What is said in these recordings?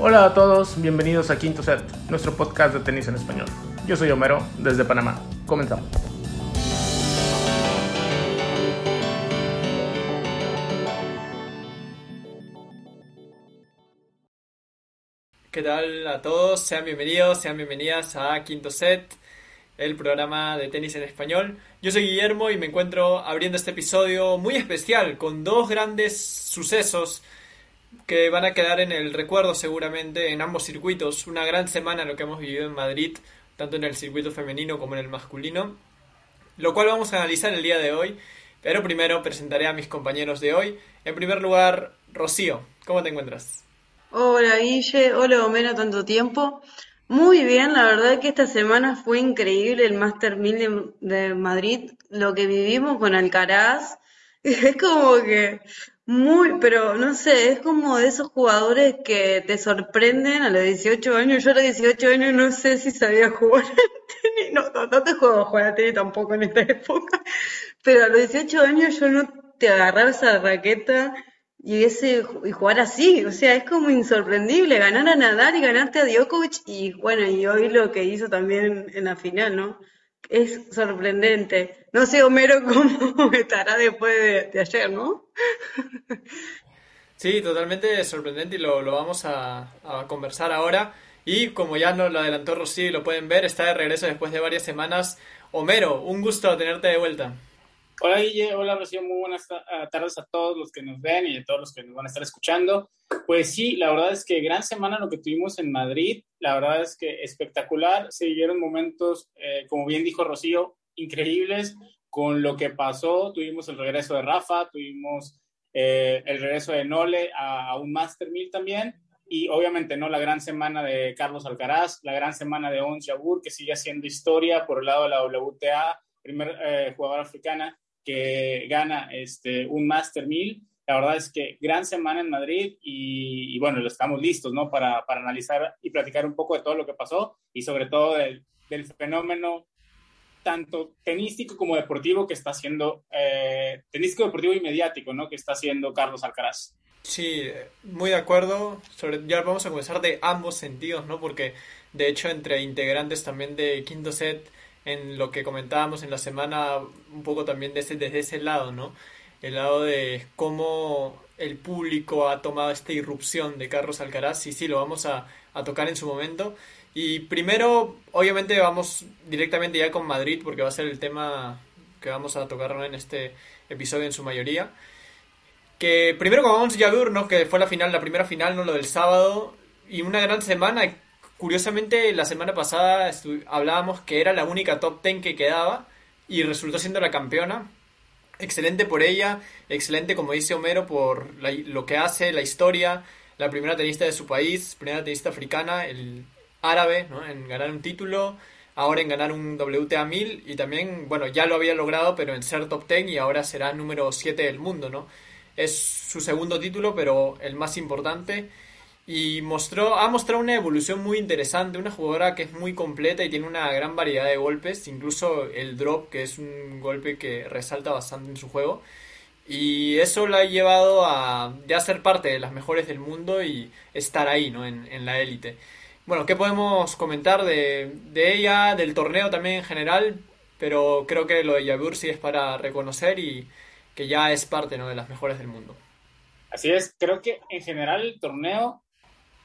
Hola a todos, bienvenidos a Quinto Set, nuestro podcast de tenis en español. Yo soy Homero, desde Panamá. Comenzamos. ¿Qué tal a todos? Sean bienvenidos, sean bienvenidas a Quinto Set, el programa de tenis en español. Yo soy Guillermo y me encuentro abriendo este episodio muy especial con dos grandes sucesos que van a quedar en el recuerdo seguramente en ambos circuitos. Una gran semana lo que hemos vivido en Madrid, tanto en el circuito femenino como en el masculino, lo cual vamos a analizar el día de hoy. Pero primero presentaré a mis compañeros de hoy. En primer lugar, Rocío, ¿cómo te encuentras? Hola Guille, hola Homero, tanto tiempo. Muy bien, la verdad que esta semana fue increíble el Master 1000 de, de Madrid, lo que vivimos con Alcaraz. Es como que muy, pero no sé, es como de esos jugadores que te sorprenden a los 18 años. Yo a los 18 años no sé si sabía jugar al tenis. No, no, no te juego a jugar al tenis tampoco en esta época. Pero a los 18 años yo no te agarraba esa raqueta y ese y jugar así. O sea, es como insorprendible ganar a Nadal y ganarte a Djokovic. Y bueno, y hoy lo que hizo también en la final, ¿no? Es sorprendente. No sé, Homero, cómo estará después de, ayer, ¿no? Sí, totalmente sorprendente y lo, vamos a, a conversar ahora. Y como ya nos lo adelantó Rosy y lo pueden ver, está de regreso después de varias semanas. Homero, un gusto tenerte de vuelta. Hola Guille, hola Rocío, muy buenas tardes a todos los que nos ven y a todos los que nos van a estar escuchando. Pues sí, la verdad es que gran semana lo que tuvimos en Madrid, la verdad es que espectacular, se vivieron momentos, eh, como bien dijo Rocío, increíbles. Con lo que pasó, tuvimos el regreso de Rafa, tuvimos eh, el regreso de Nole a, a un Master 1000 también, y obviamente no la gran semana de Carlos Alcaraz, la gran semana de Ons Jabeur, que sigue haciendo historia por el lado de la WTA, primer eh, africana que gana este, un Master 1000. La verdad es que gran semana en Madrid y, y bueno, estamos listos ¿no? para, para, analizar y platicar un poco de todo lo que pasó y sobre todo del, del fenómeno tanto tenístico como deportivo que está haciendo, eh, tenístico, deportivo y mediático, ¿no? Que está haciendo Carlos Alcaraz. Sí, muy de acuerdo. Sobre, ya vamos a comenzar de ambos sentidos, ¿no? Porque de hecho entre integrantes también de Quinto Set, en lo que comentábamos en la semana, un poco también desde, desde ese lado, ¿no? El lado de cómo el público ha tomado esta irrupción de Carlos Alcaraz. Y sí, lo vamos a, a tocar en su momento. Y primero, obviamente vamos directamente ya con Madrid porque va a ser el tema que vamos a tocar en este episodio en su mayoría. Que primero con Ons Jabeur, ¿no? Que fue la final, la primera final, ¿no? Lo del sábado. Y una gran semana. Curiosamente, la semana pasada hablábamos que era la única top 10 que quedaba. Y resultó siendo la campeona. Excelente por ella. Excelente, como dice Homero, por lo que hace, la historia. La primera tenista de su país. Primera tenista africana. El árabe, ¿no? En ganar un título, ahora en ganar un WTA 1000 y también, bueno, ya lo había logrado, pero en ser top 10 y ahora será número 7 del mundo, ¿no? Es su segundo título, pero el más importante y mostró, ha mostrado una evolución muy interesante, una jugadora que es muy completa y tiene una gran variedad de golpes, incluso el drop, que es un golpe que resalta bastante en su juego. Y eso la ha llevado a ya ser parte de las mejores del mundo y estar ahí, ¿no? En, en la élite. Bueno, ¿qué podemos comentar de, de, ella, del torneo también en general? Pero creo que lo de Jabeur sí es para reconocer y que ya es parte ¿no? de las mejores del mundo. Así es, creo que en general el torneo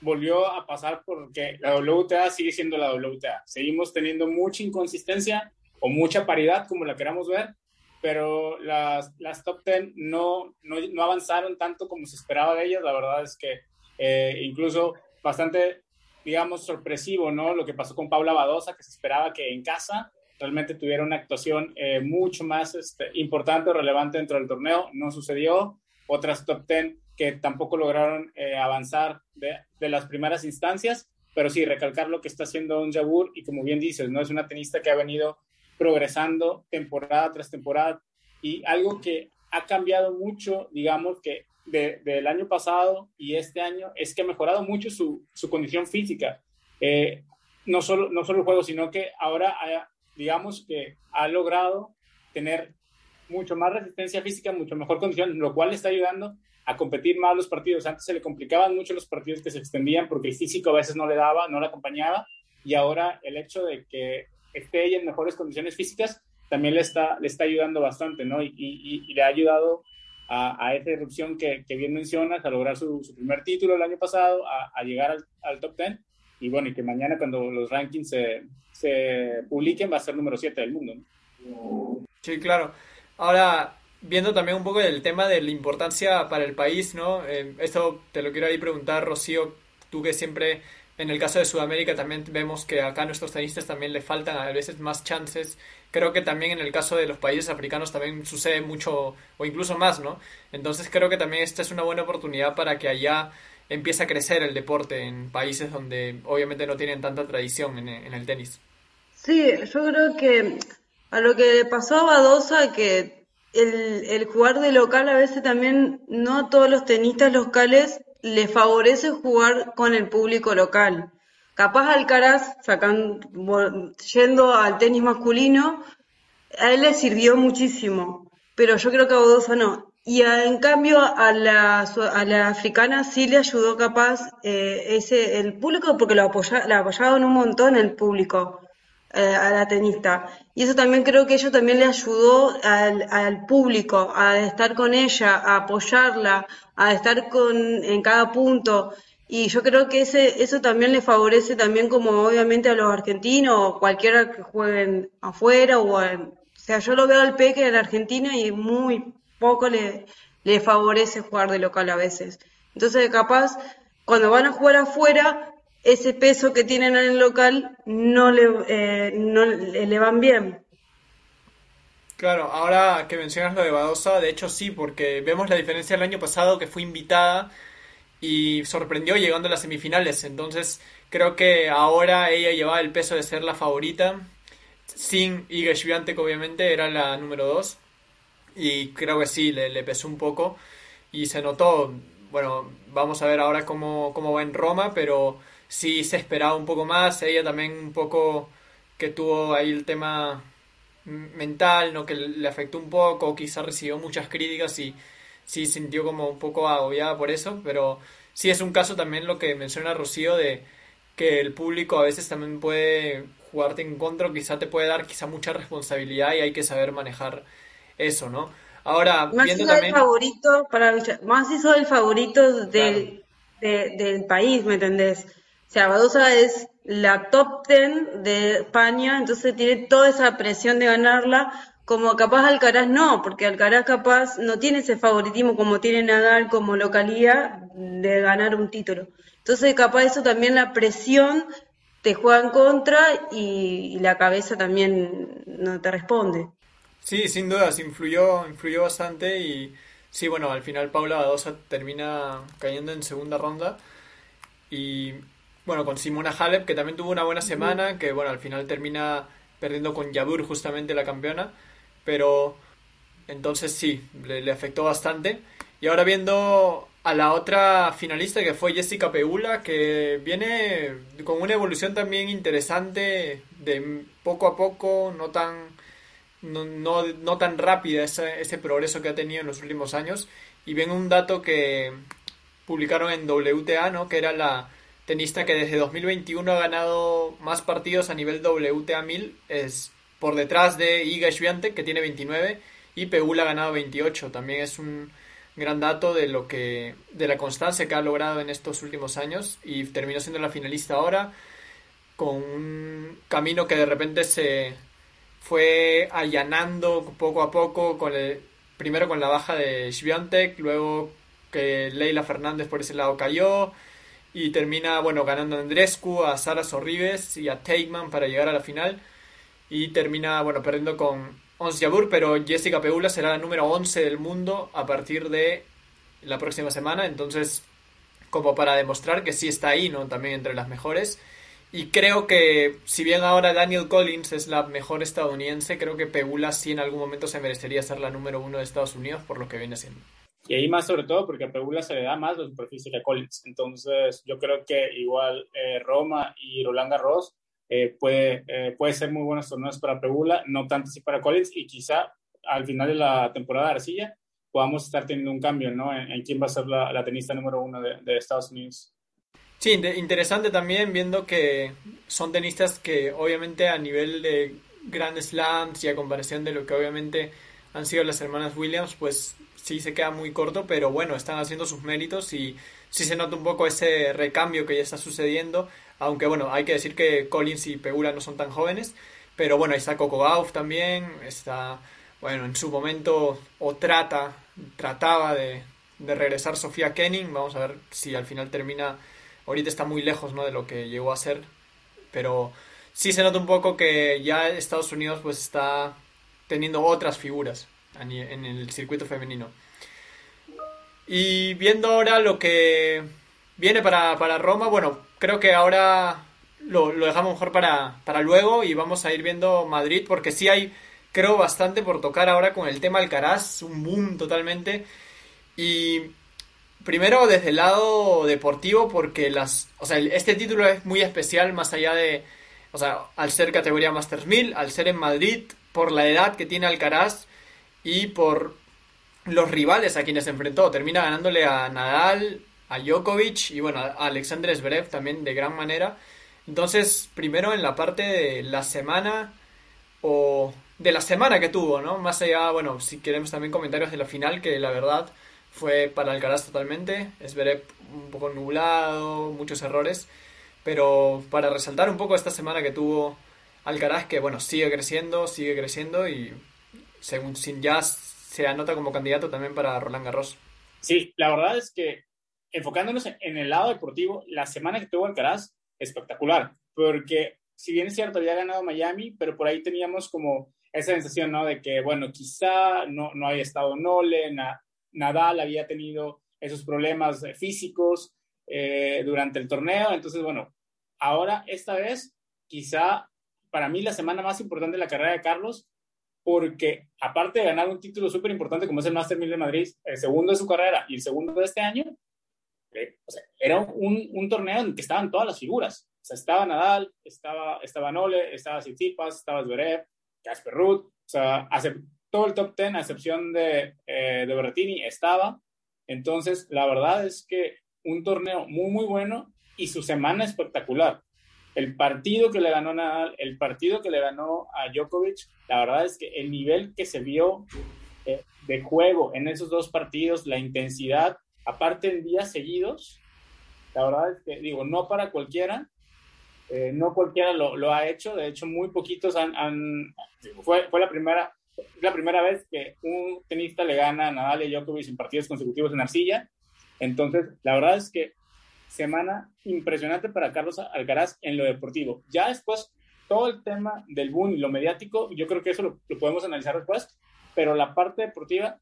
volvió a pasar porque la WTA sigue siendo la WTA. Seguimos teniendo mucha inconsistencia o mucha paridad, como la queramos ver, pero las, las top 10 no, no, no, avanzaron tanto como se esperaba de ellas. La verdad es que eh, incluso bastante digamos, sorpresivo, ¿no? Lo que pasó con Paula Badosa, que se esperaba que en casa realmente tuviera una actuación eh, mucho más este, importante o relevante dentro del torneo. No sucedió. Otras top 10 que tampoco lograron eh, avanzar de, de, las primeras instancias, pero sí, recalcar lo que está haciendo Don Jabur y como bien dices, ¿no? Es una tenista que ha venido progresando temporada tras temporada y algo que ha cambiado mucho, digamos, que de, del año pasado y este año es que ha mejorado mucho su, su condición física. Eh, no, solo, no solo el juego, sino que ahora, ha, digamos que ha logrado tener mucho más resistencia física, mucho mejor condición, lo cual le está ayudando a competir más los partidos. Antes se le complicaban mucho los partidos que se extendían porque el físico a veces no le daba, no le acompañaba, y ahora el hecho de que esté ella en mejores condiciones físicas también le está, le está ayudando bastante, ¿no? Y, y, le ha ayudado a, a esa erupción que, que, bien mencionas, a lograr su, su, primer título el año pasado, a, a llegar al, al, top 10, y bueno, y que mañana cuando los rankings se, se publiquen va a ser número 7 del mundo, ¿no? Sí, claro. Ahora, viendo también un poco el tema de la importancia para el país, ¿no? Eh, esto te lo quiero ahí preguntar, Rocío, tú que siempre, en el caso de Sudamérica también vemos que acá a nuestros tenistas también le faltan a veces más chances. Creo que también en el caso de los países africanos también sucede mucho o incluso más, ¿no? Entonces creo que también esta es una buena oportunidad para que allá empiece a crecer el deporte en países donde obviamente no tienen tanta tradición en, en el tenis. Sí, yo creo que a lo que le pasó a Badosa, que el, el jugar de local a veces también, no a todos los tenistas locales les favorece jugar con el público local. Capaz Alcaraz, sacando, yendo al tenis masculino, a él le sirvió muchísimo, pero yo creo que a Badosa no. Y en cambio a la, a la africana sí le ayudó capaz eh, ese el público porque lo apoya, la apoyaban un montón el público. Eh, a la tenista. Y eso también creo que ello también le ayudó al, público a estar con ella, a apoyarla, a estar con, en cada punto. Y yo creo que ese, eso también le favorece también como obviamente a los argentinos cualquiera que jueguen afuera o o sea, yo lo veo al Peque en Argentina y muy poco le, le favorece jugar de local a veces. Entonces, capaz, cuando van a jugar afuera, ese peso que tienen en el local no le, eh, no le, van bien. Claro, ahora que mencionas lo de Badosa, de hecho sí, porque vemos la diferencia del año pasado que fue invitada y sorprendió llegando a las semifinales. Entonces creo que ahora ella llevaba el peso de ser la favorita, sin Iga Swiatek obviamente era la número 2 y creo que sí, le, le, pesó un poco y se notó, bueno, vamos a ver ahora cómo, cómo va en Roma, pero sí se esperaba un poco más. Ella también un poco que tuvo ahí el tema mental, ¿no? Que le afectó un poco, quizá recibió muchas críticas y sí sintió como un poco agobiada por eso, pero sí es un caso también lo que menciona Rocío de que el público a veces también puede jugarte en contra, quizá te puede dar quizá mucha responsabilidad y hay que saber manejar eso, ¿no? Ahora, más viendo también... el favorito, para más hizo el favorito del, del país, ¿me entendés? Sea, Badosa es la top ten de España, entonces tiene toda esa presión de ganarla, como capaz Alcaraz no, porque Alcaraz capaz no tiene ese favoritismo como tiene Nadal como localía de ganar un título. Entonces capaz eso también la presión te juega en contra y, la cabeza también no te responde. Sí, sin dudas, influyó, influyó bastante y sí, bueno, al final Paula Badosa termina cayendo en segunda ronda y bueno, con Simona Halep, que también tuvo una buena semana, que bueno, al final termina perdiendo con Yabur justamente la campeona, pero entonces sí, le, afectó bastante. Y ahora viendo a la otra finalista que fue Jessica Peula, que viene con una evolución también interesante, de poco a poco, no tan, no, no, tan rápida ese, ese progreso que ha tenido en los últimos años. Y ven un dato que publicaron en WTA, ¿no? que era la, tenista que desde 2021 ha ganado más partidos a nivel WTA 1000 es por detrás de Iga Swiatek que tiene 29 y Pegula ha ganado 28 también es un gran dato de lo que de la constancia que ha logrado en estos últimos años y terminó siendo la finalista ahora con un camino que de repente se fue allanando poco a poco con el, primero con la baja de Swiatek luego que Leila Fernández por ese lado cayó y termina, bueno, ganando a Andrescu, a Sara Sorribes y a Teigman para llegar a la final y termina, bueno, perdiendo con Ons Jabur, pero Jessica Pegula será la número 11 del mundo a partir de la próxima semana, entonces como para demostrar que sí está ahí, ¿no? También entre las mejores. Y creo que, si bien ahora Daniel Collins es la mejor estadounidense, creo que Pegula sí en algún momento se merecería ser la número uno de Estados Unidos por lo que viene siendo. Y ahí más sobre todo porque a Pegula se le da más la superficie que a Collins. Entonces yo creo que igual eh, Roma y Roland Garros eh, puede, eh, puede ser muy buenos torneos para Pegula, no tanto así para Collins y quizá al final de la temporada de arcilla podamos estar teniendo un cambio ¿no? en, quién va a ser la, tenista número uno de, Estados Unidos. Sí, interesante también viendo que son tenistas que obviamente a nivel de Grand Slams y a comparación de lo que obviamente han sido las hermanas Williams, pues sí se queda muy corto, pero bueno, están haciendo sus méritos y sí se nota un poco ese recambio que ya está sucediendo, aunque bueno, hay que decir que Collins y Pegula no son tan jóvenes, pero bueno, está Coco Gauff también, está, bueno, en su momento o trata, trataba de, de regresar Sofía Kenning, vamos a ver si al final termina, ahorita está muy lejos, ¿no? De lo que llegó a ser, pero sí se nota un poco que ya Estados Unidos pues está teniendo otras figuras en el circuito femenino. Y viendo ahora lo que viene para, Roma, bueno, creo que ahora lo, dejamos mejor para, para, luego y vamos a ir viendo Madrid porque sí hay, creo, bastante por tocar ahora con el tema Alcaraz, un boom totalmente. Y primero desde el lado deportivo porque las, o sea, este título es muy especial más allá de, o sea, al ser categoría Masters 1000, al ser en Madrid, por la edad que tiene Alcaraz y por los rivales a quienes enfrentó. Termina ganándole a Nadal, a Djokovic y bueno, a Alexander Zverev también de gran manera. Entonces, primero en la parte de la semana o de la semana que tuvo, ¿no? Más allá, bueno, si queremos también comentarios de la final, que la verdad fue para Alcaraz totalmente. Zverev un poco nublado, muchos errores. Pero para resaltar un poco esta semana que tuvo Alcaraz, que bueno, sigue creciendo, sigue creciendo y según sin ya se anota como candidato también para Roland Garros. Sí, la verdad es que enfocándonos en el lado deportivo, la semana que tuvo Alcaraz, espectacular, porque si bien es cierto, había ganado Miami, pero por ahí teníamos como esa sensación, ¿no? De que, bueno, quizá no, no había estado Nole, Nadal había tenido esos problemas físicos eh, durante el torneo, entonces, bueno, ahora esta vez, quizá para mí la semana más importante de la carrera de Carlos porque aparte de ganar un título súper importante como es el Master 1000 de Madrid, el segundo de su carrera y el segundo de este año, eh, era un, un, torneo en el que estaban todas las figuras. O sea, estaba Nadal, estaba, estaba Nole, estaba Tsitsipas, estaba Zverev, Casper Ruud, o sea, todo el top 10, a excepción de, eh, de Berrettini, estaba. Entonces, la verdad es que un torneo muy, muy bueno y su semana espectacular el partido que le ganó Nadal, el partido que le ganó a Djokovic, la verdad es que el nivel que se vio eh, de juego en esos dos partidos, la intensidad, aparte en días seguidos, la verdad es que, digo, no para cualquiera, eh, no cualquiera lo, ha hecho, de hecho muy poquitos han, fue, fue la primera la primera vez que un tenista le gana a Nadal y Djokovic en partidos consecutivos en arcilla. Entonces, la verdad es que semana impresionante para Carlos Alcaraz en lo deportivo. Ya después, todo el tema del boom y lo mediático, yo creo que eso lo, podemos analizar después, pero la parte deportiva,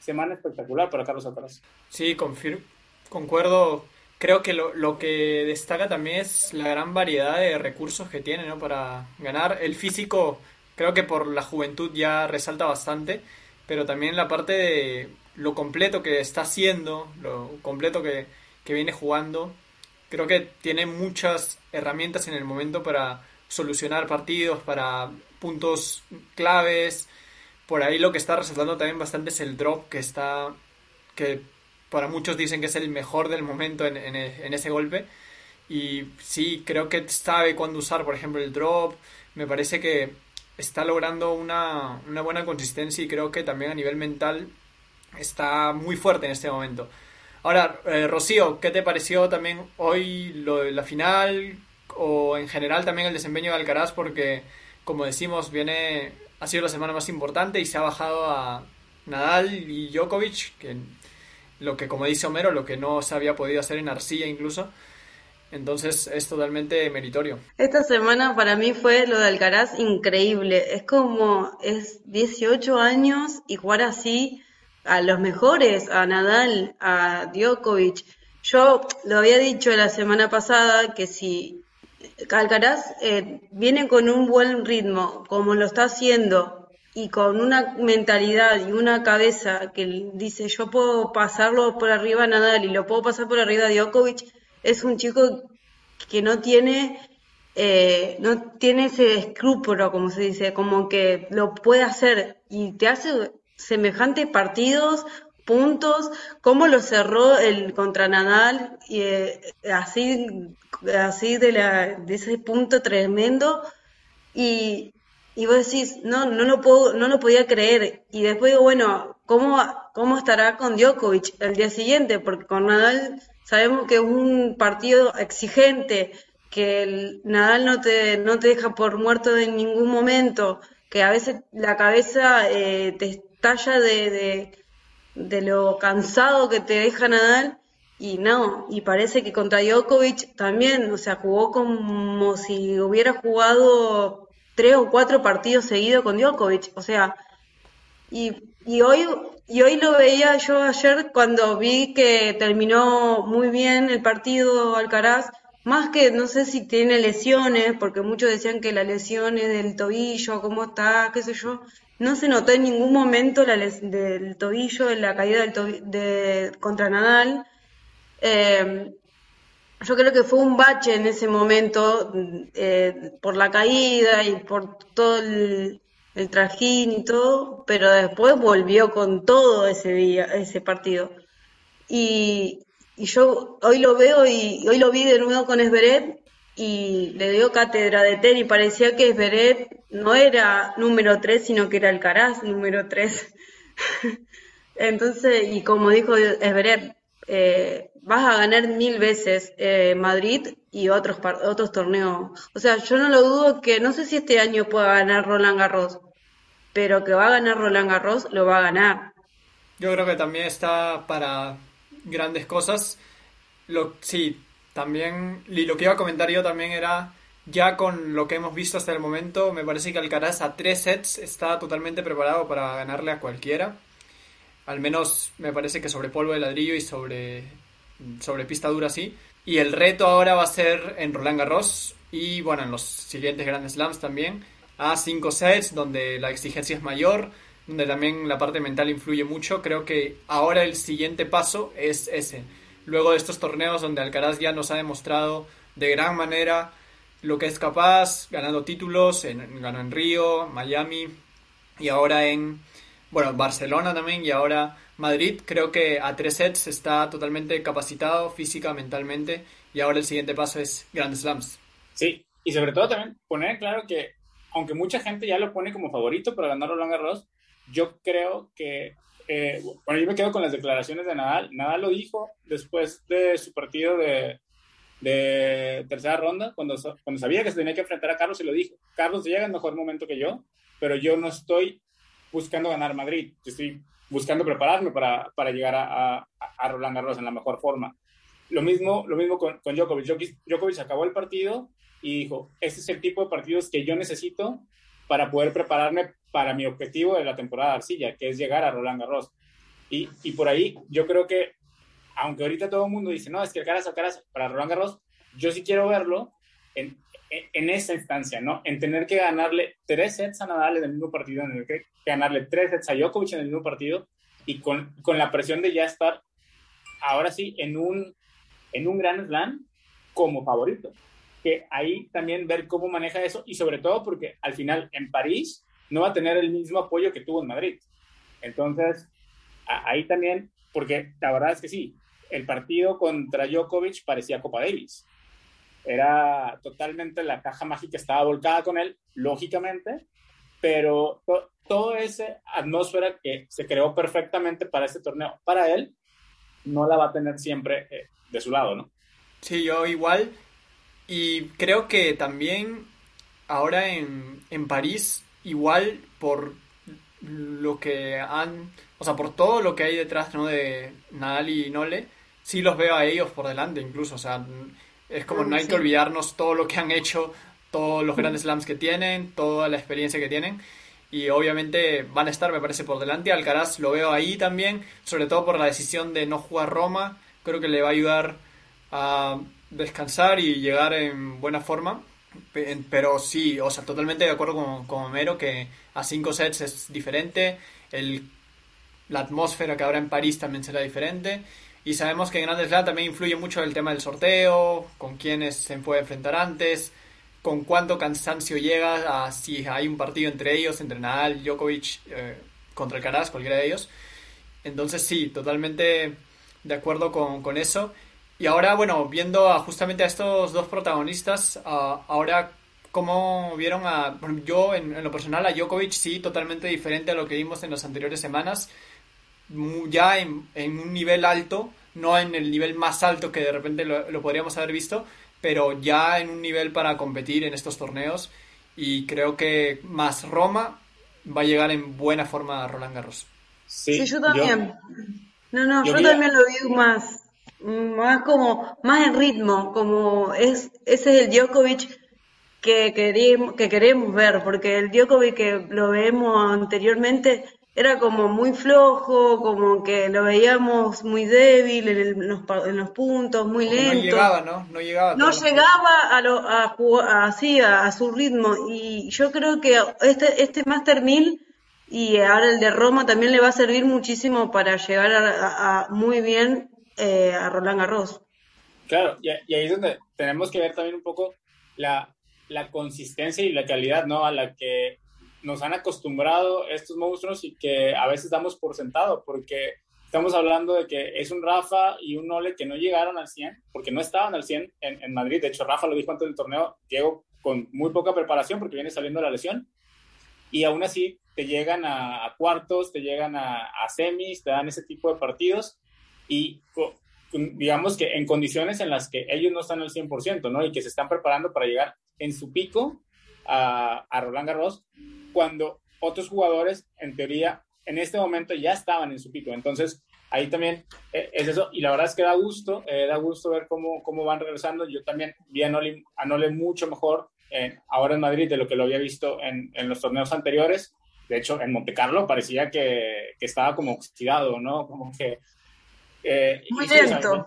semana espectacular para Carlos Alcaraz. Sí, concuerdo. Creo que lo, lo, que destaca también es la gran variedad de recursos que tiene ¿no? para ganar. El físico, creo que por la juventud ya resalta bastante, pero también la parte de lo completo que está haciendo, lo completo que, que viene jugando. Creo que tiene muchas herramientas en el momento para solucionar partidos, para puntos claves. Por ahí lo que está resaltando también bastante es el drop que está, que para muchos dicen que es el mejor del momento en, ese golpe. Y sí, creo que sabe cuándo usar, por ejemplo, el drop. Me parece que está logrando una buena consistencia y creo que también a nivel mental está muy fuerte en este momento. Ahora, eh, Rocío, ¿qué te pareció también hoy lo de la final o en general también el desempeño de Alcaraz? Porque, como decimos, viene ha sido la semana más importante y se ha bajado a Nadal y Djokovic, que lo que, como dice Homero, lo que no se había podido hacer en Arcilla incluso. Entonces es totalmente meritorio. Esta semana para mí fue lo de Alcaraz increíble. Es como, es 18 años y jugar así a los mejores, a Nadal, a Djokovic. Yo lo había dicho la semana pasada que si Alcaraz eh, viene con un buen ritmo, como lo está haciendo, y con una mentalidad y una cabeza que dice yo puedo pasarlo por arriba a Nadal y lo puedo pasar por arriba a Djokovic, es un chico que no tiene eh, no tiene ese escrúpulo, como se dice, como que lo puede hacer y te hace semejantes partidos, puntos, como lo cerró el contra Nadal, y, eh, así, así de, la, de ese punto tremendo, y, y vos decís, no, no lo puedo, no lo podía creer, y después digo, bueno, ¿cómo, cómo estará con Djokovic el día siguiente? Porque con Nadal sabemos que es un partido exigente, que el Nadal no te, no te deja por muerto en ningún momento, que a veces la cabeza eh, te estalla de, de, lo cansado que te deja Nadal. Y no, y parece que contra Djokovic también, o sea, jugó como si hubiera jugado tres o cuatro partidos seguidos con Djokovic, o sea, y, y hoy y hoy lo veía yo ayer cuando vi que terminó muy bien el partido Alcaraz, más que no sé si tiene lesiones, porque muchos decían que las lesiones del tobillo, cómo está, qué sé yo, no se notó en ningún momento la del tobillo, en la caída del de, contra Nadal. Eh, yo creo que fue un bache en ese momento eh, por la caída y por todo el, el, trajín y todo, pero después volvió con todo ese día, ese partido. Y, y yo hoy lo veo y hoy lo vi de nuevo con Esberet y le dio cátedra de tenis. Parecía que Esberet no era número 3, sino que era Alcaraz número 3. Entonces, y como dijo Esberet, eh, vas a ganar mil veces eh, Madrid y otros otros torneos. O sea, yo no lo dudo que, no sé si este año pueda ganar Roland Garros, pero que va a ganar Roland Garros, lo va a ganar. Yo creo que también está para grandes cosas. Lo, sí, también, y lo que iba a comentar yo también era, ya con lo que hemos visto hasta el momento, me parece que Alcaraz a tres sets está totalmente preparado para ganarle a cualquiera. Al menos me parece que sobre polvo de ladrillo y sobre, sobre pista dura sí. Y el reto ahora va a ser en Roland Garros y bueno, en los siguientes Grand Slams también, a cinco sets donde la exigencia es mayor donde también la parte mental influye mucho. Creo que ahora el siguiente paso es ese. Luego de estos torneos donde Alcaraz ya nos ha demostrado de gran manera lo que es capaz, ganando títulos, en, ganó en Río, Miami y ahora en, bueno, Barcelona también y ahora Madrid. Creo que a tres sets está totalmente capacitado física, mentalmente y ahora el siguiente paso es Grand Slams. Sí, y sobre todo también poner claro que aunque mucha gente ya lo pone como favorito para ganar Roland Garros, yo creo que, eh, bueno, yo me quedo con las declaraciones de Nadal. Nadal lo dijo después de su partido de, de tercera ronda, cuando, cuando sabía que se tenía que enfrentar a Carlos, y lo dijo. Carlos llega en mejor momento que yo, pero yo no estoy buscando ganar Madrid, estoy buscando prepararme para, para llegar a, a, a, Roland Garros en la mejor forma. Lo mismo, lo mismo con, con Djokovic. Djokovic acabó el partido y dijo, este es el tipo de partidos que yo necesito para poder prepararme para mi objetivo de la temporada de arcilla, que es llegar a Roland Garros. Y, y por ahí yo creo que, aunque ahorita todo el mundo dice, no, es que el caras caras para Roland Garros, yo sí quiero verlo en, en, esa instancia, ¿no? En tener que ganarle tres sets a Nadal en el mismo partido, en el que ganarle tres sets a Djokovic en el mismo partido, y con, con la presión de ya estar, ahora sí, en un, en un gran slam como favorito. Que ahí también ver cómo maneja eso, y sobre todo porque al final en París no va a tener el mismo apoyo que tuvo en Madrid. Entonces, ahí también, porque la verdad es que sí, el partido contra Djokovic parecía Copa Davis. Era totalmente la caja mágica estaba volcada con él, lógicamente, pero toda esa atmósfera que se creó perfectamente para este torneo, para él, no la va a tener siempre eh, de su lado, ¿no? Sí, yo igual. Y creo que también ahora en, en París igual por lo que han, o sea, por todo lo que hay detrás, ¿no? De Nadal y Nole, sí los veo a ellos por delante incluso, o sea, es como no hay que olvidarnos todo lo que han hecho, todos los grandes slams que tienen, toda la experiencia que tienen y obviamente van a estar, me parece, por delante. Alcaraz lo veo ahí también, sobre todo por la decisión de no jugar Roma, creo que le va a ayudar a descansar y llegar en buena forma. Pero sí, o sea, totalmente de acuerdo con, con Homero que a cinco sets es diferente, el, la atmósfera que habrá en París también será diferente. Y sabemos que en Grandes Slam también influye mucho el tema del sorteo, con quiénes se puede enfrentar antes, con cuánto cansancio llega, a si hay un partido entre ellos, entre Nadal, Djokovic eh, contra Alcaraz, cualquiera de ellos. Entonces sí, totalmente de acuerdo con, con eso. Y ahora, bueno, viendo justamente a estos dos protagonistas, ahora cómo vieron a... Yo, en, lo personal, a Djokovic sí, totalmente diferente a lo que vimos en las anteriores semanas, ya en, un nivel alto, no en el nivel más alto que de repente lo, podríamos haber visto, pero ya en un nivel para competir en estos torneos. Y creo que más Roma va a llegar en buena forma a Roland Garros. Sí, yo también. no, no, yo, también lo vi más más como, más en ritmo, como es, ese es el Djokovic que que queremos ver, porque el Djokovic que lo vemos anteriormente era como muy flojo, como que lo veíamos muy débil en, los, en los, puntos, muy lento. No llegaba, ¿no? No llegaba. No llegaba a, lo, a, así, a, su ritmo. Y yo creo que este, este Master 1000 y ahora el de Roma también le va a servir muchísimo para llegar a muy bien eh, a Roland Garros. Claro, y, ahí es donde tenemos que ver también un poco la, la consistencia y la calidad, ¿no? A la que nos han acostumbrado estos monstruos y que a veces damos por sentado, porque estamos hablando de que es un Rafa y un Ole que no llegaron al 100, porque no estaban al 100 en, en Madrid. De hecho, Rafa lo dijo antes del torneo, llegó con muy poca preparación porque viene saliendo la lesión. Y aún así te llegan a, cuartos, te llegan a, a, semis, te dan ese tipo de partidos y digamos que en condiciones en las que ellos no están al 100%, ¿no? Y que se están preparando para llegar en su pico a, a Roland Garros, cuando otros jugadores, en teoría, en este momento ya estaban en su pico. Entonces, ahí también eh, es eso. Y la verdad es que da gusto, eh, da gusto ver cómo, cómo van regresando. Yo también vi a Nole, a Nole mucho mejor ahora en Madrid de lo que lo había visto en, en, los torneos anteriores. De hecho, en Monte Carlo parecía que, que estaba como oxidado, ¿no? Como que eh, muy lento.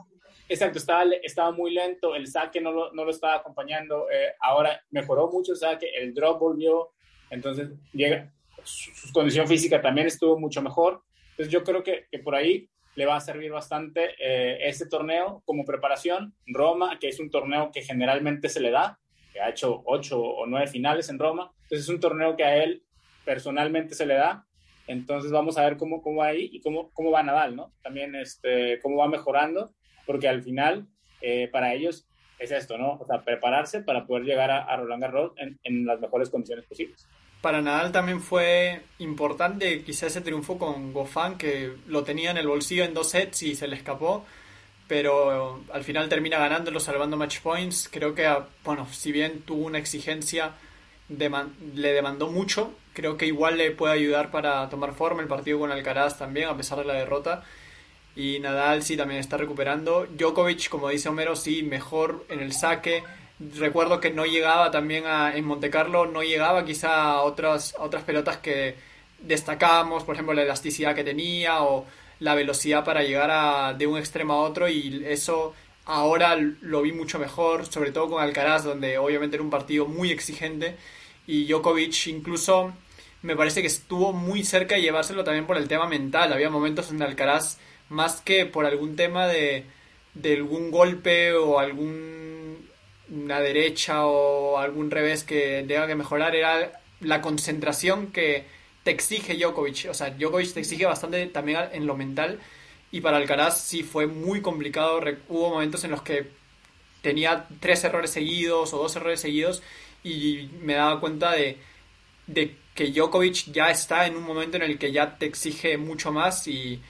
Exacto, estaba, estaba muy lento, el saque no lo, no lo estaba acompañando, eh, ahora mejoró mucho el saque, el drop volvió, entonces llega, su, condición física también estuvo mucho mejor, entonces yo creo que, por ahí le va a servir bastante eh, este torneo como preparación. Roma, que es un torneo que generalmente se le da, que ha hecho ocho o nueve finales en Roma, entonces es un torneo que a él personalmente se le da entonces vamos a ver cómo, cómo va ahí y cómo, cómo va Nadal, ¿no? También este, cómo va mejorando, porque al final eh, para ellos es esto, ¿no? O sea, prepararse para poder llegar a, Roland Garros en, en, las mejores condiciones posibles. Para Nadal también fue importante quizás ese triunfo con Goffin, que lo tenía en el bolsillo en dos sets y se le escapó, pero al final termina ganándolo, salvando match points. Creo que, bueno, si bien tuvo una exigencia, le demandó mucho, Creo que igual le puede ayudar para tomar forma el partido con Alcaraz también, a pesar de la derrota. Y Nadal sí también está recuperando. Djokovic, como dice Homero, sí, mejor en el saque. Recuerdo que no llegaba también a, en Monte Carlo, no llegaba quizá a otras, otras pelotas que destacábamos, por ejemplo, la elasticidad que tenía o la velocidad para llegar de un extremo a otro y eso ahora lo vi mucho mejor, sobre todo con Alcaraz, donde obviamente era un partido muy exigente y Djokovic incluso me parece que estuvo muy cerca de llevárselo también por el tema mental. Había momentos en Alcaraz, más que por algún tema de, de algún golpe o algún una derecha o algún revés que tenga que mejorar, era la concentración que te exige Djokovic. O sea, Djokovic te exige bastante también en lo mental. Y para Alcaraz sí fue muy complicado. Hubo momentos en los que tenía tres errores seguidos o dos errores seguidos y me daba cuenta de, de que Djokovic ya está en un momento en el que ya te exige mucho más y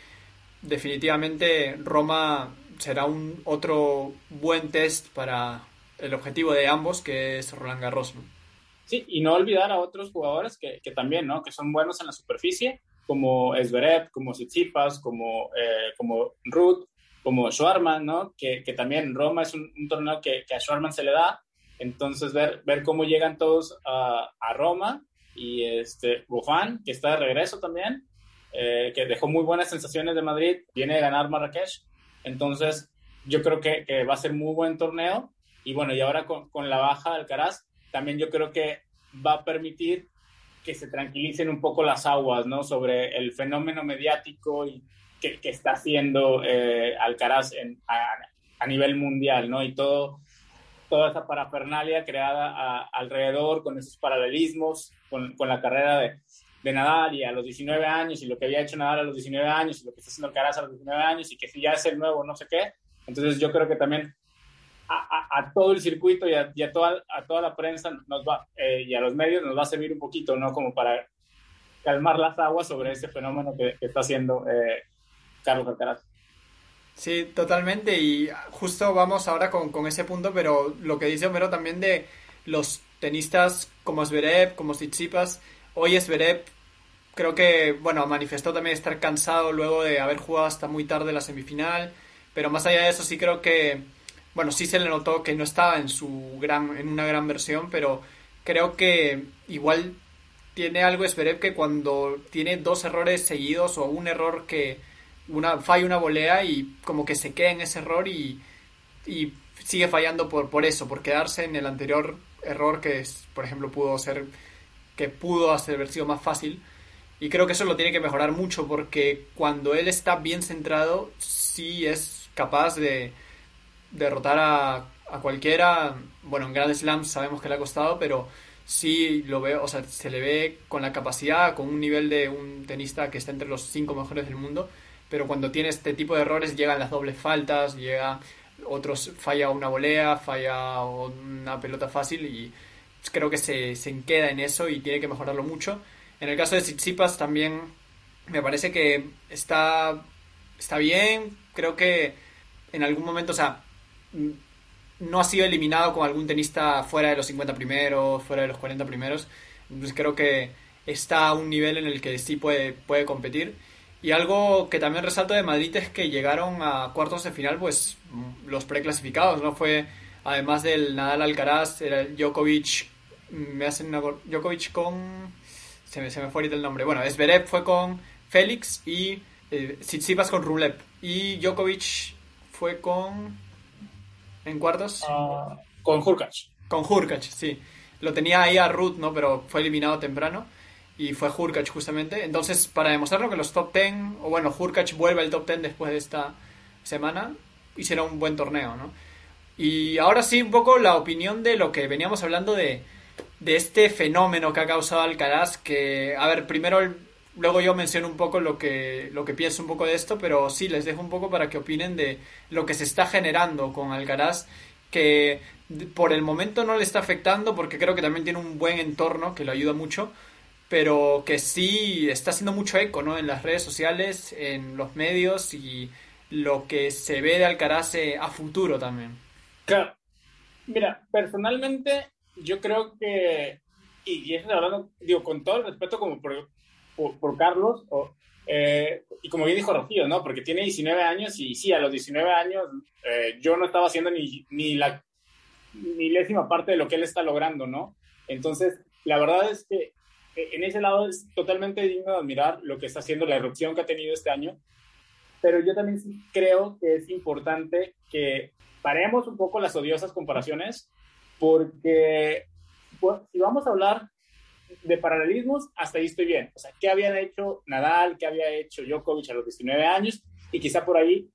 definitivamente Roma será un otro buen test para el objetivo de ambos, que es Roland Garros. Sí, y no olvidar a otros jugadores que, que, también, ¿no? Que son buenos en la superficie, como Esberet, como Tsitsipas, como, eh, como Ruth, como Schwarman, ¿no? Que, que también Roma es un, torneo que, que, a Schwarman se le da. Entonces, ver, ver cómo llegan todos a, a Roma y este, Bufán, que está de regreso también, eh, que dejó muy buenas sensaciones de Madrid, viene a ganar Marrakech, entonces yo creo que, que, va a ser muy buen torneo y bueno, y ahora con, con la baja del Caraz, también yo creo que va a permitir que se tranquilicen un poco las aguas, ¿no? Sobre el fenómeno mediático y que, que está haciendo eh, Alcaraz a, nivel mundial, ¿no? Y todo toda esa parafernalia creada alrededor con esos paralelismos, con, con la carrera de, de, Nadal y a los 19 años y lo que había hecho Nadal a los 19 años y lo que está haciendo Alcaraz a los 19 años y que si ya es el nuevo no sé qué. Entonces yo creo que también a, todo el circuito y a, toda, a toda la prensa nos va, eh, y a los medios nos va a servir un poquito, ¿no? Como para calmar las aguas sobre ese fenómeno que, está haciendo eh, Carlos Alcaraz. Sí, totalmente. Y justo vamos ahora con, con, ese punto, pero lo que dice Homero también de los tenistas como Zverev, como Tsitsipas. Hoy Zverev creo que, bueno, manifestó también estar cansado luego de haber jugado hasta muy tarde la semifinal. Pero más allá de eso, sí creo que, bueno, sí se le notó que no estaba en su gran, en una gran versión, pero creo que igual tiene algo Zverev que cuando tiene dos errores seguidos o un error que una, falla una volea y como que se queda en ese error y, y sigue fallando por, por eso, por quedarse en el anterior error que, es, por ejemplo, pudo ser, que pudo haber sido más fácil. Y creo que eso lo tiene que mejorar mucho porque cuando él está bien centrado, sí es capaz de derrotar a, a cualquiera. Bueno, en Grand Slams sabemos que le ha costado, pero sí lo veo, o sea, se le ve con la capacidad, con un nivel de un tenista que está entre los cinco mejores del mundo pero cuando tiene este tipo de errores llegan las dobles faltas, llega otros falla una volea, falla una pelota fácil y creo que se, se queda en eso y tiene que mejorarlo mucho. En el caso de Tsitsipas también me parece que está, está bien, creo que en algún momento, o sea, no ha sido eliminado con algún tenista fuera de los 50 primeros, fuera de los 40 primeros, entonces creo que está a un nivel en el que sí puede, puede competir y algo que también resalto de Madrid es que llegaron a cuartos de final, pues los preclasificados, ¿no? Fue, además del Nadal Alcaraz, era Djokovic, me hacen una, Djokovic con, se me, se me fue ahorita el nombre, bueno, Zverev fue con Félix y eh, Tsitsipas con Rublev. Y Djokovic fue con, en cuartos. Uh, con Hurkacz. Con Hurkacz, sí. Lo tenía ahí a Ruth, ¿no? Pero fue eliminado temprano y fue Hurkacz justamente. Entonces, para demostrarlo que los top 10, o bueno, Hurkacz vuelve al top 10 después de esta semana, hicieron un buen torneo, ¿no? Y ahora sí, un poco la opinión de lo que veníamos hablando de, de este fenómeno que ha causado Alcaraz, que, a ver, primero, luego yo menciono un poco lo que, lo que pienso un poco de esto, pero sí, les dejo un poco para que opinen de lo que se está generando con Alcaraz, que por el momento no le está afectando, porque creo que también tiene un buen entorno que lo ayuda mucho, pero que sí está haciendo mucho eco, ¿no? En las redes sociales, en los medios y lo que se ve de Alcaraz eh, a futuro también. Claro. Mira, personalmente yo creo que, y, es hablando, digo, con todo el respeto como por, por, Carlos, o, eh, y como bien dijo Rocío, ¿no? Porque tiene 19 años y sí, a los 19 años eh, yo no estaba haciendo ni, ni la milésima parte de lo que él está logrando, ¿no? Entonces, la verdad es que eh, en ese lado es totalmente digno de admirar lo que está haciendo, la erupción que ha tenido este año, pero yo también creo que es importante que paremos un poco las odiosas comparaciones, porque pues, si vamos a hablar de paralelismos, hasta ahí estoy bien. O sea, ¿qué habían hecho Nadal, qué había hecho Djokovic a los 19 años? Y quizá por ahí,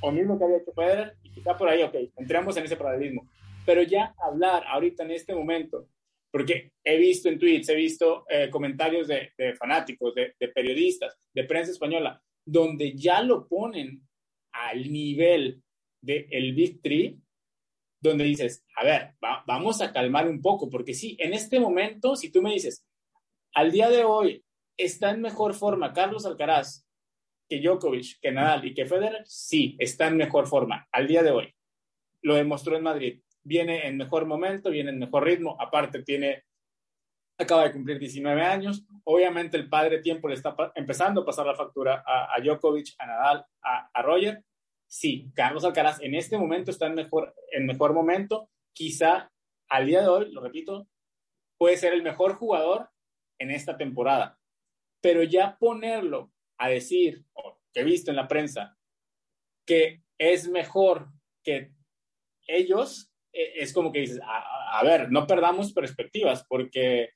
o mismo que había hecho Federer, y quizá por ahí, ok, entramos en ese paralelismo. Pero ya hablar ahorita en este momento porque he visto en tweets, he visto eh, comentarios de, fanáticos, de, periodistas, de prensa española, donde ya lo ponen al nivel del el Big Three, donde dices, a ver, vamos a calmar un poco, porque sí, en este momento, si tú me dices, al día de hoy está en mejor forma Carlos Alcaraz que Djokovic, que Nadal y que Federer, sí, está en mejor forma al día de hoy. Lo demostró en Madrid viene en mejor momento, viene en mejor ritmo, aparte tiene, acaba de cumplir 19 años, obviamente el padre tiempo le está empezando a pasar la factura a, a Djokovic, a Nadal, a, a, Roger. Sí, Carlos Alcaraz en este momento está en mejor, en mejor momento, quizá al día de hoy, lo repito, puede ser el mejor jugador en esta temporada, pero ya ponerlo a decir, que he visto en la prensa, que es mejor que ellos, eh, es como que dices, a, ver, no perdamos perspectivas, porque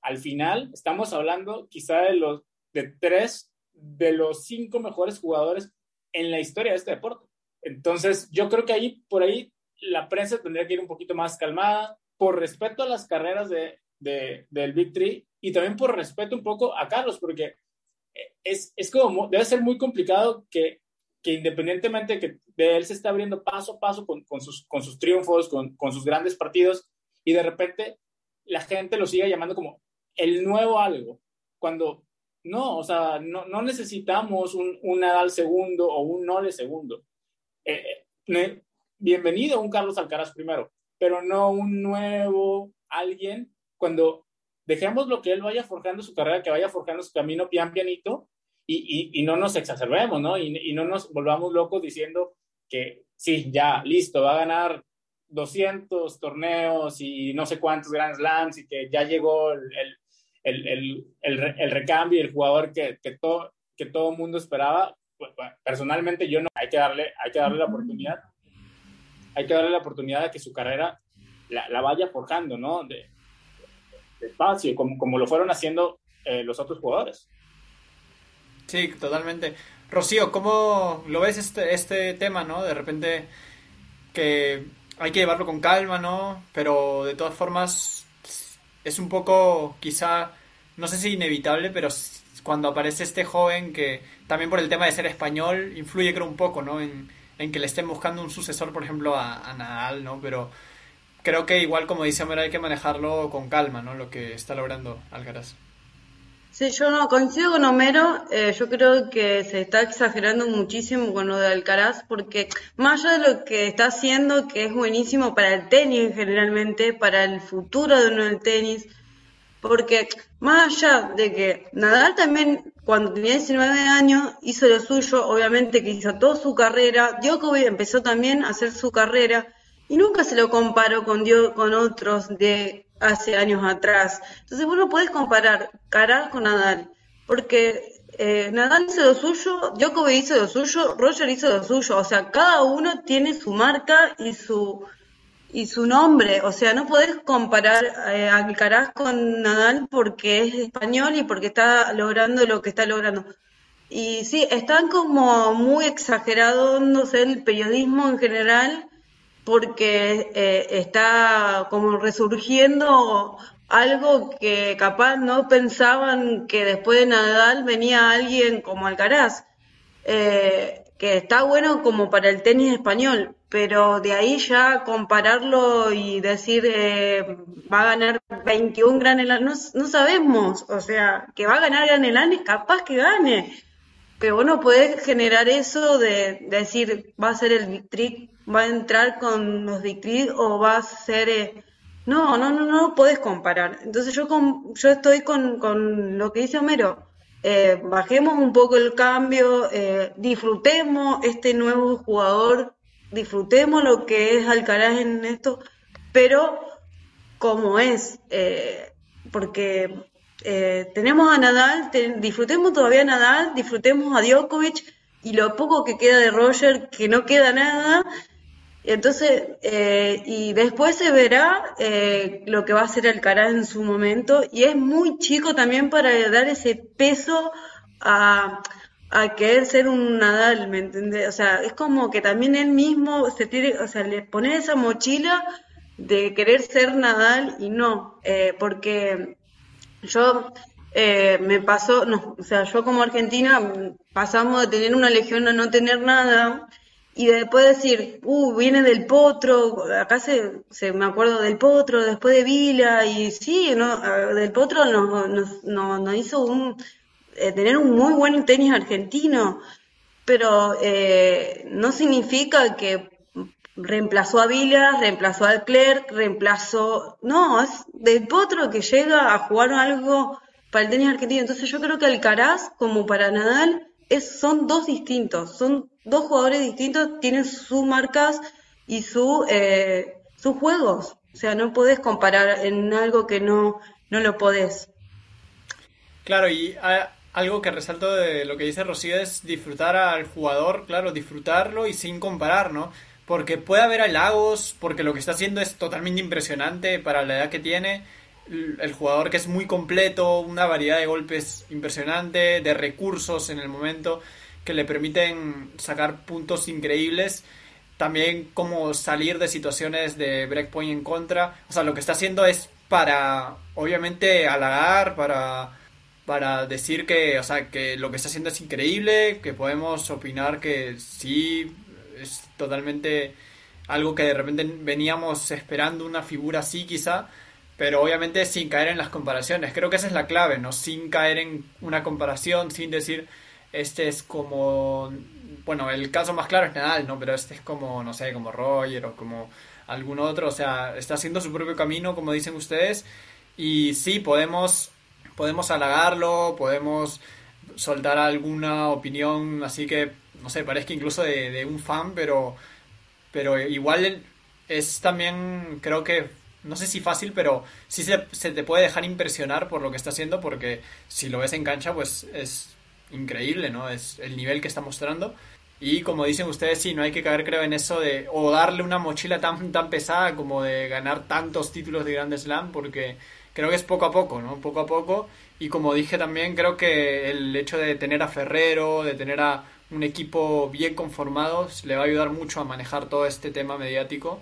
al final estamos hablando quizá de los de tres de los cinco mejores jugadores en la historia de este deporte. Entonces, yo creo que ahí, por ahí, la prensa tendría que ir un poquito más calmada por respeto a las carreras de, de, del Big Three y también por respeto un poco a Carlos, porque es, es como, debe ser muy complicado que, que independientemente que de él se está abriendo paso a paso con, con sus, con sus triunfos, con, con sus grandes partidos, y de repente la gente lo siga llamando como el nuevo algo, cuando no, o sea, no, necesitamos un, un, Nadal segundo o un Nole segundo. Eh, eh, bienvenido un Carlos Alcaraz primero, pero no un nuevo alguien cuando dejemos lo que él vaya forjando su carrera, que vaya forjando su camino pian pianito y, y, no nos exacerbemos, ¿no? Y, no nos volvamos locos diciendo que sí, ya, listo, va a ganar 200 torneos y no sé cuántos Grand Slams y que ya llegó el, el, el recambio y el jugador que, que, todo, que todo mundo esperaba. Pues, personalmente yo no, hay que darle, hay que darle la oportunidad, hay que darle la oportunidad de que su carrera la, la vaya forjando, ¿no? De, espacio, como, como lo fueron haciendo eh, los otros jugadores. Sí, totalmente. Rocío, ¿cómo lo ves este, este tema, no? De repente que hay que llevarlo con calma, ¿no? Pero de todas formas es un poco, quizá, no sé si inevitable, pero cuando aparece este joven que también por el tema de ser español influye creo un poco, ¿no? En, en que le estén buscando un sucesor, por ejemplo, a, a Nadal, ¿no? Pero creo que igual como dice Homero hay que manejarlo con calma, ¿no? Lo que está logrando Alcaraz. Sí, yo no coincido con Homero, eh, yo creo que se está exagerando muchísimo con lo de Alcaraz, porque más allá de lo que está haciendo, que es buenísimo para el tenis generalmente, para el futuro de uno del tenis, porque más allá de que Nadal también cuando tenía 19 años hizo lo suyo, obviamente que hizo toda su carrera, Djokovic empezó también a hacer su carrera, y nunca se lo comparo con, Dios, con otros de hace años atrás. Entonces vos no podés comparar Caral con Nadal, porque eh, Nadal hizo lo suyo, Djokovic hizo lo suyo, Roger hizo lo suyo, o sea, cada uno tiene su marca y su y su nombre, o sea, no podés comparar eh, a Alcaraz con Nadal porque es español y porque está logrando lo que está logrando. Y sí, están como muy exagerados el periodismo en general porque eh, está como resurgiendo algo que capaz no pensaban que después de Nadal venía alguien como Alcaraz, eh, que está bueno como para el tenis español, pero de ahí ya compararlo y decir eh, va a ganar 21 Gran no, no sabemos, o sea, que va a ganar Gran es capaz que gane, pero bueno, puede generar eso de, decir va a ser el trick va a entrar con los Dictrid o va a ser... Eh, no, no, no, no puedes comparar. Entonces yo, con, yo estoy con, con lo que dice Homero. Eh, bajemos un poco el cambio, eh, disfrutemos este nuevo jugador, disfrutemos lo que es Alcaraz en esto, pero como es, eh, porque eh, tenemos a Nadal, disfrutemos todavía a Nadal, disfrutemos a Djokovic y lo poco que queda de Roger, que no queda nada, entonces, eh, y después se verá eh, lo que va a hacer Alcaraz en su momento, y es muy chico también para dar ese peso a, a querer ser un Nadal, ¿me entiendes? O sea, es como que también él mismo se tiene, o sea, le pone esa mochila de querer ser Nadal y no, eh, porque yo eh, me pasó, no, o sea, yo como argentina pasamos de tener una legión a no tener nada y después decir, uh, viene del Potro, acá se, se me acuerdo del Potro, después de Vila, y sí, no, del Potro nos, nos, nos, hizo un, eh, tener un muy buen tenis argentino, pero eh, no significa que reemplazó a Vila, reemplazó a Clerc, reemplazó, no, es del Potro que llega a jugar algo para el tenis argentino, entonces yo creo que Alcaraz, como para Nadal, es, son dos distintos, son dos jugadores distintos, tienen sus marcas y su, eh, sus juegos. O sea, no podés comparar en algo que no, no lo podés. Claro, y algo que resalto de lo que dice Rocío es disfrutar al jugador, claro, disfrutarlo y sin comparar, ¿no? Porque puede haber halagos, porque lo que está haciendo es totalmente impresionante para la edad que tiene. El jugador que es muy completo, una variedad de golpes impresionante, de recursos en el momento que le permiten sacar puntos increíbles. también cómo salir de situaciones de breakpoint en contra. O sea, lo que está haciendo es para, obviamente, halagar, para, para decir que, o sea, que lo que está haciendo es increíble, que podemos opinar que sí, es totalmente algo que de repente veníamos esperando una figura así quizá, pero obviamente sin caer en las comparaciones. Creo que esa es la clave, ¿no? Sin caer en una comparación, sin decir, este es como bueno, el caso más claro es Nadal, ¿no? Pero este es como, no sé, como Roger o como algún otro, o sea, está haciendo su propio camino, como dicen ustedes, y sí, podemos, podemos halagarlo, podemos soltar alguna opinión, así que, no sé, parezca incluso de, un fan, pero, pero igual es también, creo que, no sé si fácil, pero sí se, se te puede dejar impresionar por lo que está haciendo, porque si lo ves en cancha, pues es increíble, ¿no? Es el nivel que está mostrando. Y como dicen ustedes, sí, no hay que caer, creo, en eso de o darle una mochila tan, tan pesada como de ganar tantos títulos de Grand Slam, porque creo que es poco a poco, ¿no? Poco a poco. Y como dije también, creo que el hecho de tener a Ferrero, de tener a un equipo bien conformado, le va a ayudar mucho a manejar todo este tema mediático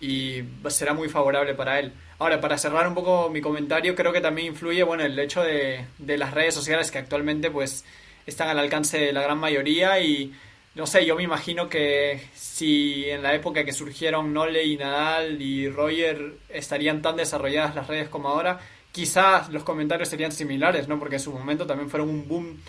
y será muy favorable para él. Ahora, para cerrar un poco mi comentario, creo que también influye, bueno, el hecho de, de las redes sociales que actualmente, pues, están al alcance de la gran mayoría y no sé, yo me imagino que si en la época que surgieron Nole y Nadal y Roger estarían tan desarrolladas las redes como ahora, quizás los comentarios serían similares, ¿no? Porque en su momento también fueron un boom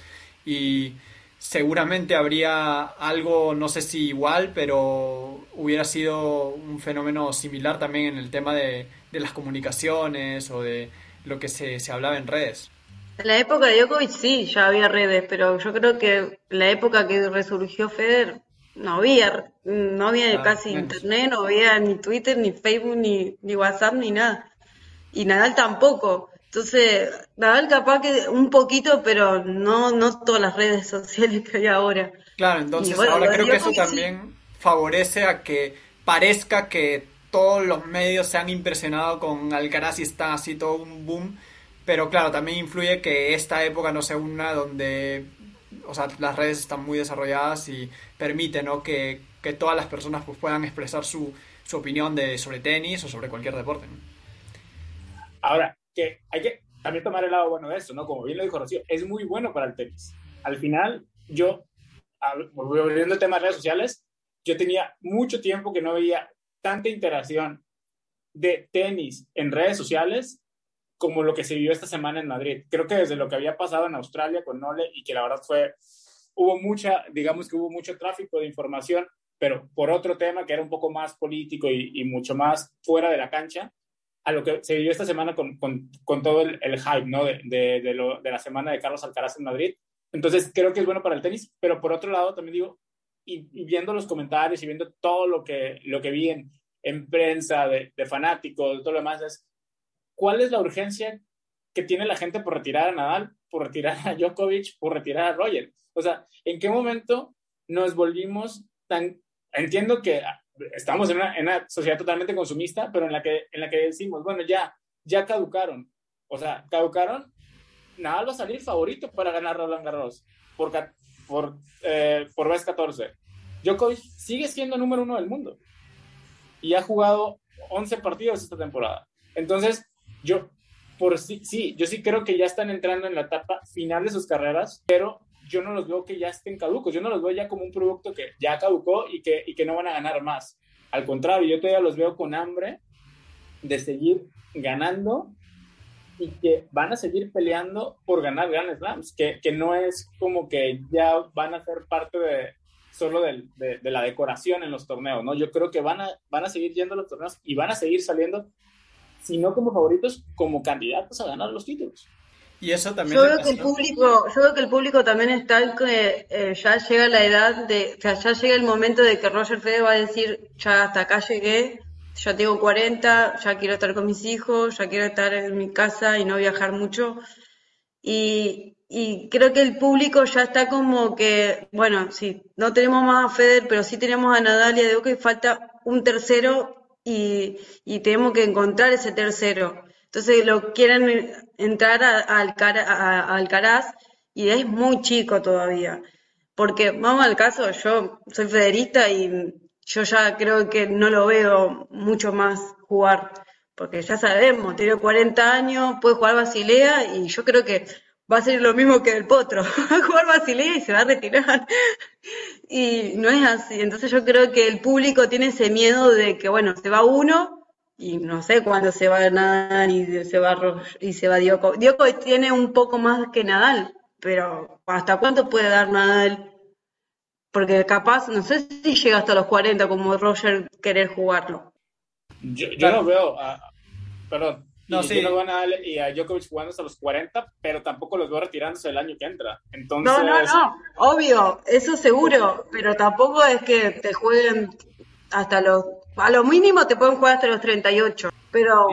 y seguramente habría algo, no sé si igual, pero hubiera sido un fenómeno similar también en el tema de, de las comunicaciones o de lo que se, se hablaba en redes. En la época de Djokovic sí, ya había redes, pero yo creo que la época que resurgió Federer no había, no había casi internet, no había ni Twitter, ni Facebook, ni, ni WhatsApp, ni nada. Y Nadal tampoco. Entonces, Nadal capaz que un poquito, pero no, no todas las redes sociales que hay ahora. Claro, entonces ahora creo que eso también favorece a que parezca que todos los medios se han impresionado con Alcaraz y está así todo un boom pero claro, también influye que esta época no sea una donde o sea, las redes están muy desarrolladas y permite ¿no? que, todas las personas pues, puedan expresar su, su opinión de, sobre tenis o sobre cualquier deporte. Ahora, hay que también tomar el lado bueno de esto, ¿no? Como bien lo dijo Rocío, es muy bueno para el tenis. Al final, yo, volviendo al tema de redes sociales, yo tenía mucho tiempo que no veía tanta interacción de tenis en redes sociales como lo que se vivió esta semana en Madrid. Creo que desde lo que había pasado en Australia con Nole y que la verdad fue, hubo mucha, digamos que hubo mucho tráfico de información, pero por otro tema que era un poco más político y, mucho más fuera de la cancha, a lo que se vivió esta semana con, con, todo el, hype, ¿no? De, de, de, lo, de la semana de Carlos Alcaraz en Madrid. Entonces creo que es bueno para el tenis, pero por otro lado también digo, y, viendo los comentarios y viendo todo lo que, lo que vi en, en prensa de, de fanáticos, todo lo demás, es ¿cuál es la urgencia que tiene la gente por retirar a Nadal, por retirar a Djokovic, por retirar a Roger? O sea, ¿en qué momento nos volvimos tan... Entiendo que estamos en una, sociedad totalmente consumista, pero en la, que, en la que decimos, bueno, ya, ya caducaron. O sea, caducaron, Nadal va a salir favorito para ganar Roland Garros por, por, eh, por vez 14. Djokovic sigue siendo número uno del mundo y ha jugado 11 partidos esta temporada. Entonces, yo, por sí, sí, yo sí creo que ya están entrando en la etapa final de sus carreras, pero yo no los veo que ya estén caducos, yo no los veo ya como un producto que ya caducó y que, y que no van a ganar más. Al contrario, yo todavía los veo con hambre de seguir ganando y que van a seguir peleando por ganar Grand Slams, que, que no es como que ya van a ser parte de solo de, de, la decoración en los torneos, ¿no? Yo creo que van a, van a seguir yendo a los torneos y van a seguir saliendo sino como favoritos, como candidatos a ganar los títulos. Y eso también. Yo veo que el público, yo veo que el público también está que eh, ya llega la edad de, o sea, ya llega el momento de que Roger Federer va a decir, ya hasta acá llegué, ya tengo 40, ya quiero estar con mis hijos, ya quiero estar en mi casa y no viajar mucho. Y, y creo que el público ya está como que, bueno, sí, no tenemos más a Federer, pero sí tenemos a Nadal y a Djokovic, falta un tercero y, tenemos que encontrar ese tercero. Entonces lo quieren entrar a, a, y es muy chico todavía. Porque vamos al caso, yo soy federista y yo ya creo que no lo veo mucho más jugar, porque ya sabemos, tiene 40 años, puede jugar Basilea y yo creo que va a ser lo mismo que el Potro, va a jugar Basilea y se va a retirar. Y no es así, entonces yo creo que el público tiene ese miedo de que, bueno, se va uno y no sé cuándo se va a Nadal y se va y se va Dioco. Dioco tiene un poco más que Nadal, pero ¿hasta cuánto puede dar Nadal? Porque capaz, no sé si llega hasta los 40 como Roger querer jugarlo. Yo, no veo, perdón, no, sí. no van a y a Djokovic jugando hasta los 40, pero tampoco los veo retirándose el año que entra. Entonces... No, no, no, obvio, eso seguro, pero tampoco es que te jueguen hasta los... A lo mínimo te pueden jugar hasta los 38, pero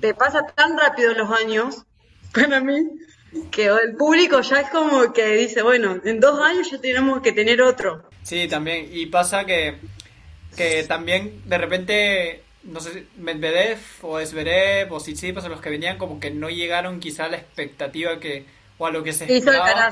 te pasa tan rápido los años, para mí, que el público ya es como que dice, bueno, en dos años ya tenemos que tener otro. Sí, también, y pasa que, que también de repente no sé, Medvedev o Esberev o Tsitsipas o los que venían como que no llegaron quizá a la expectativa que o a lo que se esperaba.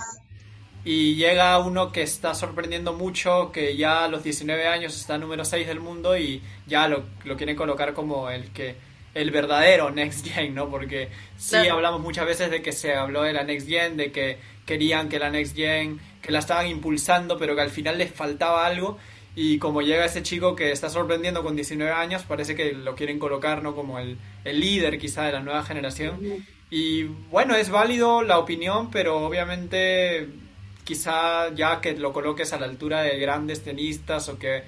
Y llega uno que está sorprendiendo mucho, que ya a los 19 años está número 6 del mundo y ya lo, lo quieren colocar como el que el verdadero Next Gen, ¿no? Porque sí hablamos muchas veces de que se habló de la Next Gen, de que querían que la Next Gen, que la estaban impulsando, pero que al final les faltaba algo y como llega ese chico que está sorprendiendo con 19 años, parece que lo quieren colocar ¿no? como el, el líder quizá de la nueva generación. Y bueno, es válido la opinión, pero obviamente quizá ya que lo coloques a la altura de grandes tenistas o que,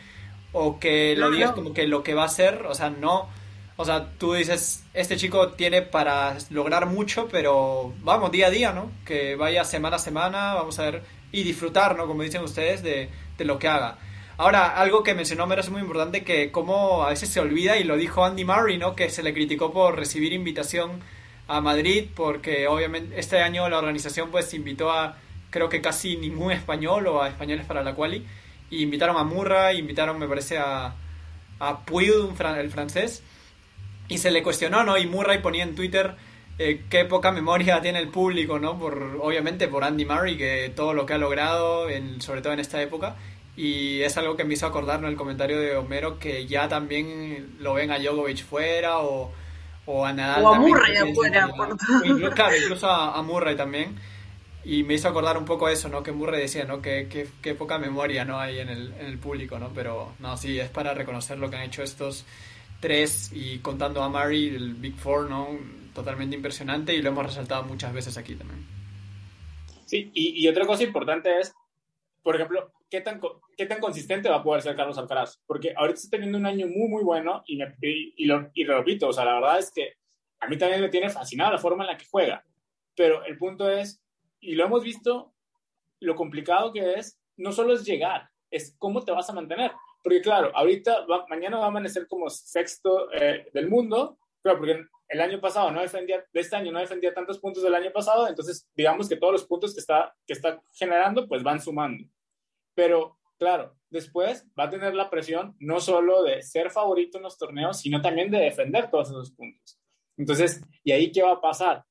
o que lo digas como que lo que va a ser, o sea, no. O sea, tú dices, este chico tiene para lograr mucho, pero vamos, día a día, ¿no? Que vaya semana a semana, vamos a ver, y disfrutar, ¿no? Como dicen ustedes, de, de lo que haga. Ahora, algo que mencionó Mero es muy importante, que como a veces se olvida, y lo dijo Andy Murray, ¿no? Que se le criticó por recibir invitación a Madrid, porque obviamente este año la organización pues invitó a, creo que casi ningún español o a españoles para la quali, y invitaron a Murray, invitaron, me parece, a, a Puig, el francés, y se le cuestionó, ¿no? Y Murray ponía en Twitter... Eh, qué poca memoria tiene el público, ¿no? Por, obviamente por Andy Murray, que todo lo que ha logrado, en, sobre todo en esta época, y es algo que me hizo acordar ¿no? el comentario de Homero que ya también lo ven a Djokovic fuera o, o a Nadal. O a Murray afuera. Incluso, claro, incluso a, Murray también. Y me hizo acordar un poco eso, ¿no? Que Murray decía, ¿no? Que, que, poca memoria, ¿no? Hay en el, en el público, ¿no? Pero, no, sí, es para reconocer lo que han hecho estos tres y contando a Murray, el Big Four, ¿no? Totalmente impresionante y lo hemos resaltado muchas veces aquí también. Sí, y, y otra cosa importante es, por ejemplo, ¿qué tan, qué tan consistente va a poder ser Carlos Alcaraz? Porque ahorita está teniendo un año muy, muy bueno y, y, lo, y lo repito, o sea, la verdad es que a mí también me tiene fascinado la forma en la que juega. Pero el punto es, y lo hemos visto, lo complicado que es, no solo es llegar, es cómo te vas a mantener. Porque claro, ahorita, mañana va a amanecer como sexto eh, del mundo, claro, porque el año pasado no defendía, de este año no defendía tantos puntos del año pasado, entonces digamos que todos los puntos que está, que está generando, pues van sumando. Pero claro, después va a tener la presión no solo de ser favorito en los torneos, sino también de defender todos esos puntos. Entonces, ¿y ahí qué va a pasar?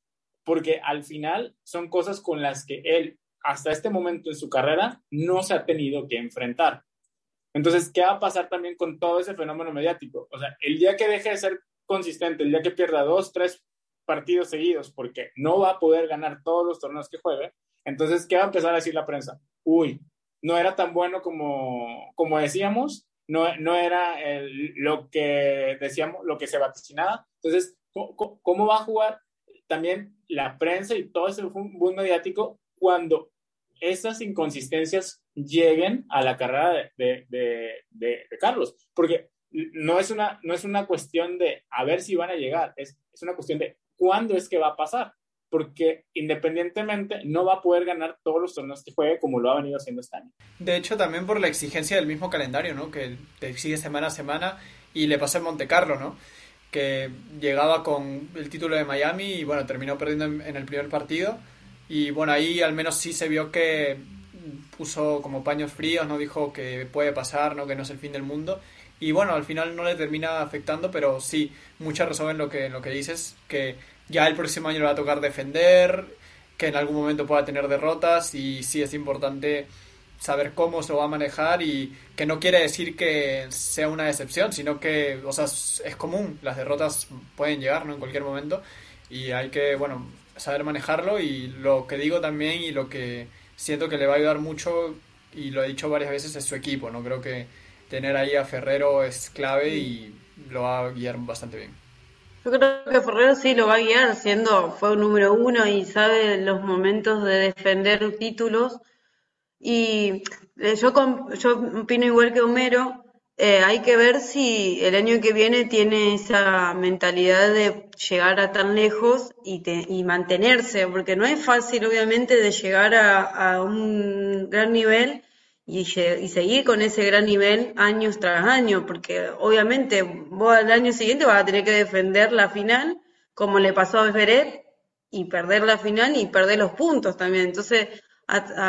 Porque al final son cosas con las que él, hasta este momento en su carrera, no se ha tenido que enfrentar. Entonces, ¿qué va a pasar también con todo ese fenómeno mediático? O sea, el día que deje de ser consistente, el día que pierda dos, tres partidos seguidos, porque no va a poder ganar todos los torneos que juegue, entonces, ¿qué va a empezar a decir la prensa? Uy, no era tan bueno como, como decíamos, no, no era lo que decíamos, lo que se vaticinaba. Entonces, ¿cómo, va a jugar también la prensa y todo ese boom mediático cuando esas inconsistencias lleguen a la carrera de, de, de, Carlos? Porque no es, una, no es una cuestión de a ver si van a llegar, es, es una cuestión de cuándo es que va a pasar porque independientemente no va a poder ganar todos los torneos que juegue como lo ha venido haciendo este año. De hecho, también por la exigencia del mismo calendario, ¿no? Que te exige semana a semana y le pasó en Monte Carlo, ¿no? Que llegaba con el título de Miami y bueno, terminó perdiendo en, el primer partido. Y bueno, ahí al menos sí se vio que puso como paños fríos, no dijo que puede pasar, ¿no? Que no es el fin del mundo. Y bueno, al final no le termina afectando, pero sí, mucha razón en lo que, en lo que dices, que ya el próximo año le va a tocar defender, que en algún momento pueda tener derrotas y sí es importante saber cómo se va a manejar y que no quiere decir que sea una excepción, sino que, o sea, es común, las derrotas pueden llegar, ¿no? En cualquier momento y hay que, bueno, saber manejarlo y lo que digo también y lo que siento que le va a ayudar mucho y lo he dicho varias veces es su equipo, ¿no? Creo que tener ahí a Ferrero es clave y lo va a guiar bastante bien. Yo creo que Ferrero sí lo va a guiar, siendo fue un número uno y sabe los momentos de defender títulos y eh, yo, yo opino igual que Homero, eh, hay que ver si el año que viene tiene esa mentalidad de llegar a tan lejos y, y mantenerse, porque no es fácil obviamente de llegar a, un gran nivel y, y, seguir con ese gran nivel años tras año, porque obviamente vos al año siguiente vas a tener que defender la final, como le pasó a Beret, y perder la final y perder los puntos también. Entonces,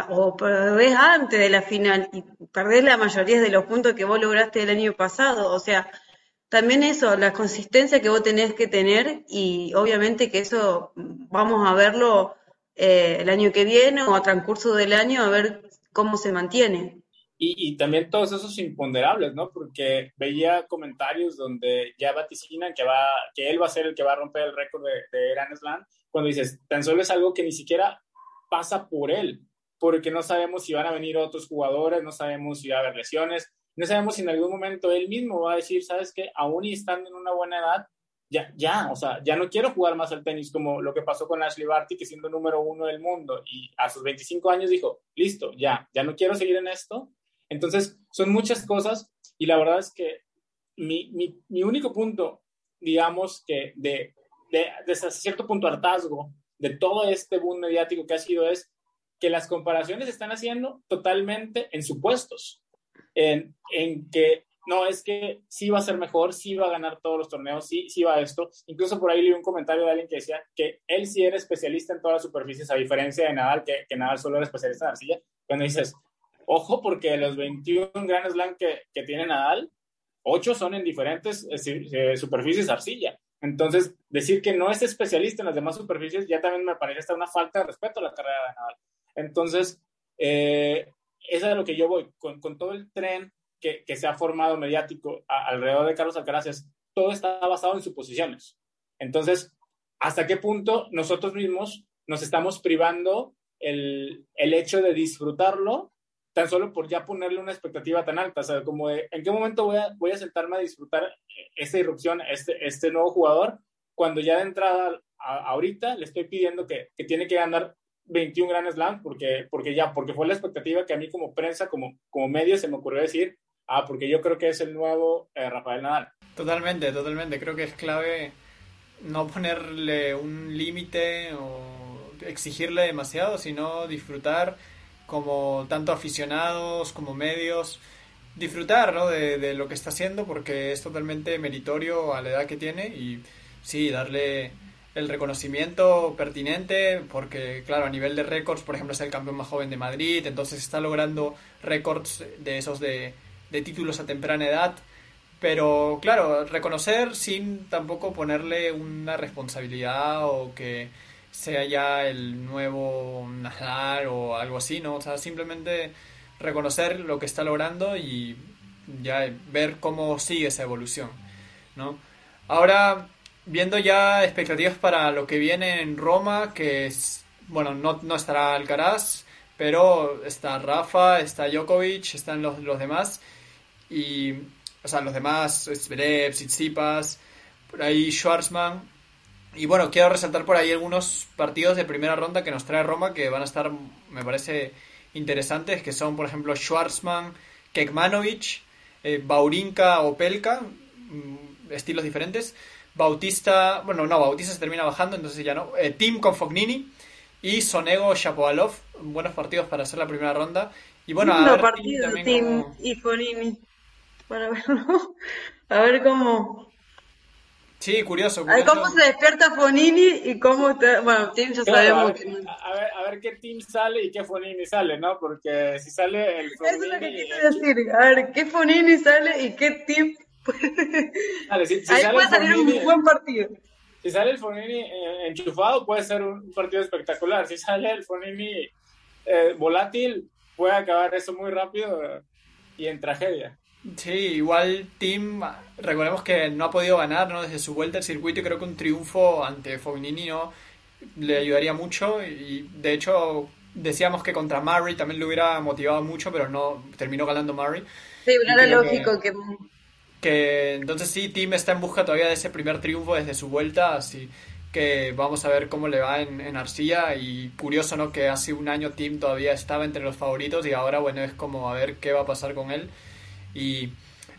o perdés antes de la final y perdés la mayoría de los puntos que vos lograste el año pasado. O sea, también eso, la consistencia que vos tenés que tener y obviamente que eso vamos a verlo eh, el año que viene o a transcurso del año a ver cómo se mantiene. Y, también todos esos imponderables, ¿no? Porque veía comentarios donde ya vaticinan que, va, que él va a ser el que va a romper el récord de, de Grand Slam, cuando dices, tan solo es algo que ni siquiera pasa por él porque no sabemos si van a venir otros jugadores, no sabemos si va a haber lesiones, no sabemos si en algún momento él mismo va a decir, ¿sabes qué? Aún y estando en una buena edad, ya, ya, o sea, ya no quiero jugar más al tenis como lo que pasó con Ashley Barty, que siendo número uno del mundo y a sus 25 años dijo, listo, ya, ya no quiero seguir en esto. Entonces, son muchas cosas y la verdad es que mi, mi, mi único punto, digamos que de, de, de cierto punto hartazgo de todo este boom mediático que ha sido es que las comparaciones se están haciendo totalmente en supuestos, en, que no, es que sí va a ser mejor, sí va a ganar todos los torneos, sí, sí va a esto. Incluso por ahí leí un comentario de alguien que decía que él sí era especialista en todas las superficies, a diferencia de Nadal, que, que Nadal solo era especialista en arcilla. Cuando dices, ojo, porque los 21 Grand Slam que, que tiene Nadal, 8 son en diferentes eh, superficies arcilla. Entonces, decir que no es especialista en las demás superficies ya también me parece hasta una falta de respeto a la carrera de Nadal. Entonces, eh, eso es a lo que yo voy, con, todo el tren que, se ha formado mediático alrededor de Carlos Alcaraz, todo está basado en suposiciones. Entonces, ¿hasta qué punto nosotros mismos nos estamos privando el, hecho de disfrutarlo tan solo por ya ponerle una expectativa tan alta? O sea, como ¿en qué momento voy a, voy a sentarme a disfrutar esta irrupción, este, este nuevo jugador, cuando ya de entrada ahorita le estoy pidiendo que, que tiene que ganar 21 Grand Slam porque, porque ya, porque fue la expectativa que a mí como prensa, como, como medio se me ocurrió decir, ah, porque yo creo que es el nuevo eh, Rafael Nadal. Totalmente, totalmente. Creo que es clave no ponerle un límite o exigirle demasiado, sino disfrutar como tanto aficionados como medios, disfrutar ¿no? de, de lo que está haciendo porque es totalmente meritorio a la edad que tiene y sí, darle el reconocimiento pertinente, porque claro, a nivel de récords, por ejemplo, es el campeón más joven de Madrid, entonces está logrando récords de esos de, de títulos a temprana edad, pero claro, reconocer sin tampoco ponerle una responsabilidad o que sea ya el nuevo Nadal o algo así, ¿no? O sea, simplemente reconocer lo que está logrando y ya ver cómo sigue esa evolución, ¿no? Ahora, viendo ya expectativas para lo que viene en Roma, que es, bueno, no, no estará Alcaraz, pero está Rafa, está Djokovic, están los, los demás, y, o sea, los demás, Zverev, Tsitsipas, por ahí Schwarzman, y bueno, quiero resaltar por ahí algunos partidos de primera ronda que nos trae Roma que van a estar, me parece, interesantes, que son, por ejemplo, Schwarzman, Kekmanovic, eh, Baurinka o Pelka, mm, estilos diferentes. Bautista, bueno, no, Bautista se termina bajando, entonces ya no. Eh, Team con Fognini y Sonego Shapovalov, buenos partidos para hacer la primera ronda. Y bueno, a ver partido, Team, y Fognini, para verlo. a ver cómo. Sí, curioso. A ver cómo se despierta Fonini y cómo. Te... Bueno, Team ya sabemos. A ver, a, ver, a ver qué Team sale y qué Fonini sale, ¿no? Porque si sale el Fonini. Eso es lo que quiero decir. A ver, qué Fonini sale y qué Ahí puede salir un buen partido. Si sale el Fonini eh, enchufado, puede ser un partido espectacular. Si sale el Fonini eh, volátil, puede acabar eso muy rápido eh, y en tragedia. Sí, igual Team, recordemos que no ha podido ganar ¿no? desde su vuelta al circuito y creo que un triunfo ante Fognini ¿no? le ayudaría mucho y de hecho decíamos que contra Murray también le hubiera motivado mucho, pero no terminó ganando Murray. Sí, era lógico que... que... entonces sí, Team está en busca todavía de ese primer triunfo desde su vuelta, así que vamos a ver cómo le va en, en Arcilla y curioso, ¿no? Que hace un año Team todavía estaba entre los favoritos y ahora, bueno, es como a ver qué va a pasar con él y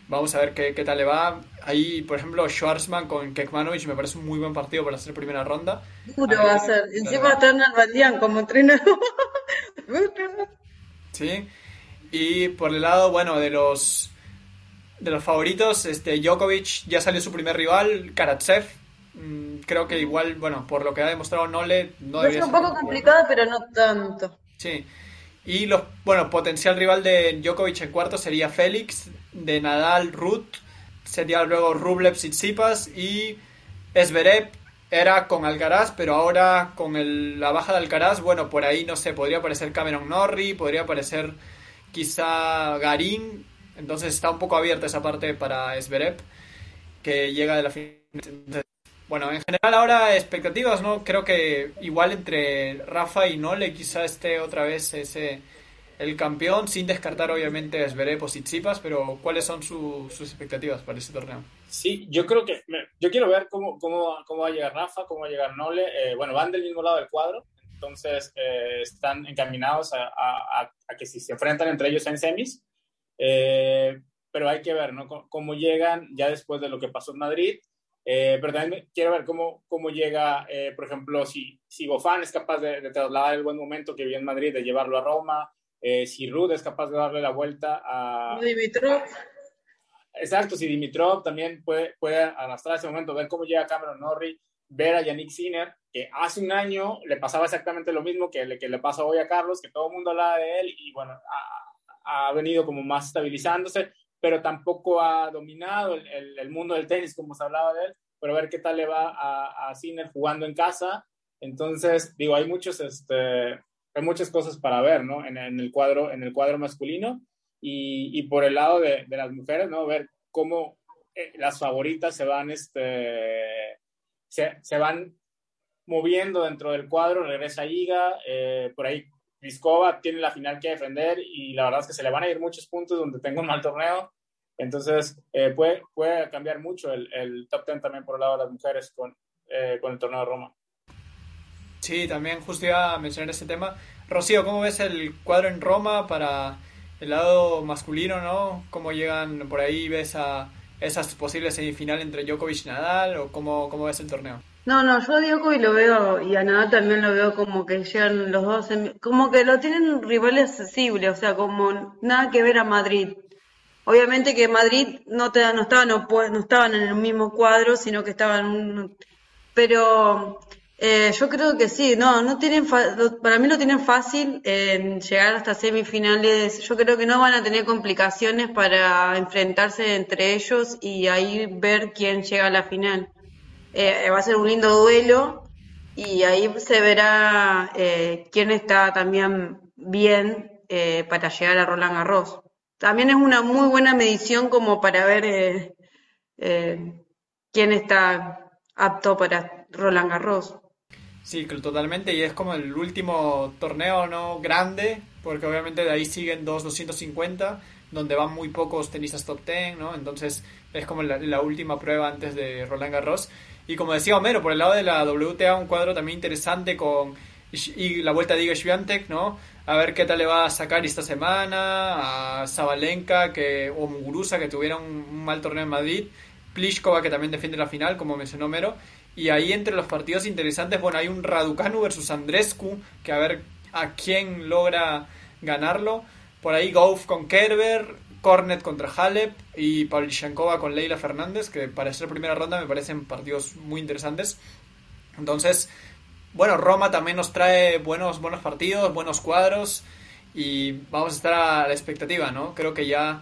vamos a ver qué, qué tal le va. Ahí, por ejemplo, Schwarzman con Kekmanovic me parece un muy buen partido para hacer primera ronda. Duro va a ser. Encima está Nalbandian como entrenador. sí. Y por el lado, bueno, de los de los favoritos, este Djokovic ya salió su primer rival, Karatsev. Mm, creo que igual, bueno, por lo que ha demostrado Nole, no Es un poco complicado, pero no tanto. Sí. Y los, bueno, potencial rival de Djokovic en cuarto sería Félix, de Nadal, Ruth, sería luego Rublev, Tsitsipas y Esverev era con Alcaraz, pero ahora con el, la baja de Alcaraz, bueno, por ahí no sé, podría aparecer Cameron Norrie, podría aparecer quizá Garín, entonces está un poco abierta esa parte para Esverev, que llega de la final. Bueno, en general ahora expectativas, ¿no? Creo que igual entre Rafa y Nole quizá esté otra vez ese el campeón, sin descartar obviamente a Zverev o Tsitsipas, pero ¿cuáles son sus expectativas para este torneo? Sí, yo creo que, yo quiero ver cómo, cómo, cómo va a llegar Rafa, cómo va a llegar Nole. Eh, bueno, van del mismo lado del cuadro, entonces eh, están encaminados a, a, a, que si se enfrentan entre ellos en semis, eh, pero hay que ver, ¿no? cómo llegan ya después de lo que pasó en Madrid eh, pero también quiero ver cómo, cómo llega, eh, por ejemplo, si, si Gofán es capaz de, trasladar el buen momento que vive en Madrid, de llevarlo a Roma, eh, si Rud es capaz de darle la vuelta a... Dimitrov. Exacto, si Dimitrov también puede, puede arrastrar ese momento, ver cómo llega Cameron Norrie, ver a Yannick Sinner, que hace un año le pasaba exactamente lo mismo que le, que le pasa hoy a Carlos, que todo el mundo hablaba de él y bueno, ha, ha venido como más estabilizándose pero tampoco ha dominado el, el, mundo del tenis como se hablaba de él, pero a ver qué tal le va a, a Sinner jugando en casa. Entonces, digo, hay muchos, este, hay muchas cosas para ver, ¿no? En, en el cuadro, en el cuadro masculino y, y por el lado de, de, las mujeres, ¿no? Ver cómo eh, las favoritas se van, este, se, se, van moviendo dentro del cuadro, regresa Iga, eh, por ahí Viscova tiene la final que defender y la verdad es que se le van a ir muchos puntos donde tengo un mal torneo. Entonces, eh, puede, puede cambiar mucho el, el, top 10 también por el lado de las mujeres con, eh, con el torneo de Roma. Sí, también justo iba a mencionar ese tema. Rocío, ¿cómo ves el cuadro en Roma para el lado masculino, no? ¿Cómo llegan por ahí? ¿Ves a esas posibles semifinales entre Djokovic y Nadal o cómo, cómo ves el torneo? No, no, yo a Djokovic lo veo y a Nadal también lo veo como que llegan los dos, como que lo tienen rivales accesibles, o sea, como nada que ver a Madrid. Obviamente que Madrid no, te, no, estaban, no estaban en el mismo cuadro, sino que estaban... Pero eh, yo creo que sí, no, no tienen para mí lo tienen fácil en llegar hasta semifinales. Yo creo que no van a tener complicaciones para enfrentarse entre ellos y ahí ver quién llega a la final. Eh, va a ser un lindo duelo y ahí se verá eh, quién está también bien eh, para llegar a Roland Garros también es una muy buena medición como para ver eh, eh, quién está apto para Roland Garros. Sí, totalmente, y es como el último torneo no grande, porque obviamente de ahí siguen dos 250, donde van muy pocos tenistas top 10, ¿no? Entonces es como la, la, última prueba antes de Roland Garros. Y como decía Homero, por el lado de la WTA, un cuadro también interesante con y la vuelta de Iga Swiatek, ¿no? a ver qué tal le va a sacar esta semana a Zabalenka que, o Muguruza que tuvieron un mal torneo en Madrid, Pliskova que también defiende la final, como mencionó Mero, y ahí entre los partidos interesantes, bueno, hay un Raducanu versus Andrescu, que a ver a quién logra ganarlo, por ahí Goff con Kerber, Cornet contra Halep y Pavlyuchenkova con Leila Fernández, que para ser primera ronda me parecen partidos muy interesantes. Entonces, bueno, Roma también nos trae buenos, buenos partidos, buenos cuadros y vamos a estar a la expectativa, ¿no? Creo que ya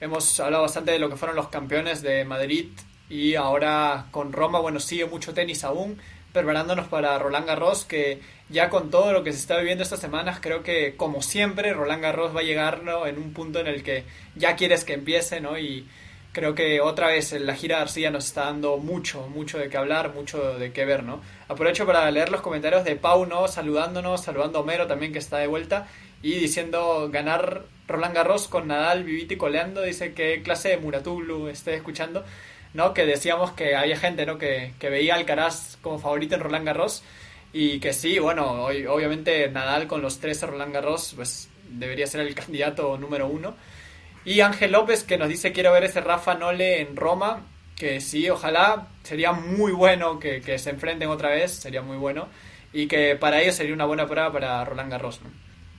hemos hablado bastante de lo que fueron los campeones de Madrid y ahora con Roma, bueno, sigue mucho tenis aún, preparándonos para Roland Garros, que ya con todo lo que se está viviendo estas semanas, creo que como siempre Roland Garros va a llegar en un punto en el que ya quieres que empiece, ¿no? Y creo que otra vez la gira García nos está dando mucho, mucho de qué hablar, mucho de qué ver, ¿no? Aprovecho para leer los comentarios de Pau, ¿no? Saludándonos, saludando a Homero también que está de vuelta y diciendo ganar Roland Garros con Nadal, Viviti coleando, dice que clase de Muratuglu esté escuchando. ¿No? Que decíamos que había gente, ¿no? Que, que veía al Alcaraz como favorito en Roland Garros y que sí, bueno, hoy, obviamente Nadal con los tres Roland Garros, pues debería ser el candidato número uno. Y Ángel López que nos dice quiero ver ese Rafa Nole en Roma, que sí, ojalá, sería muy bueno que, que se enfrenten otra vez, sería muy bueno, y que para ellos sería una buena prueba para Roland Garros.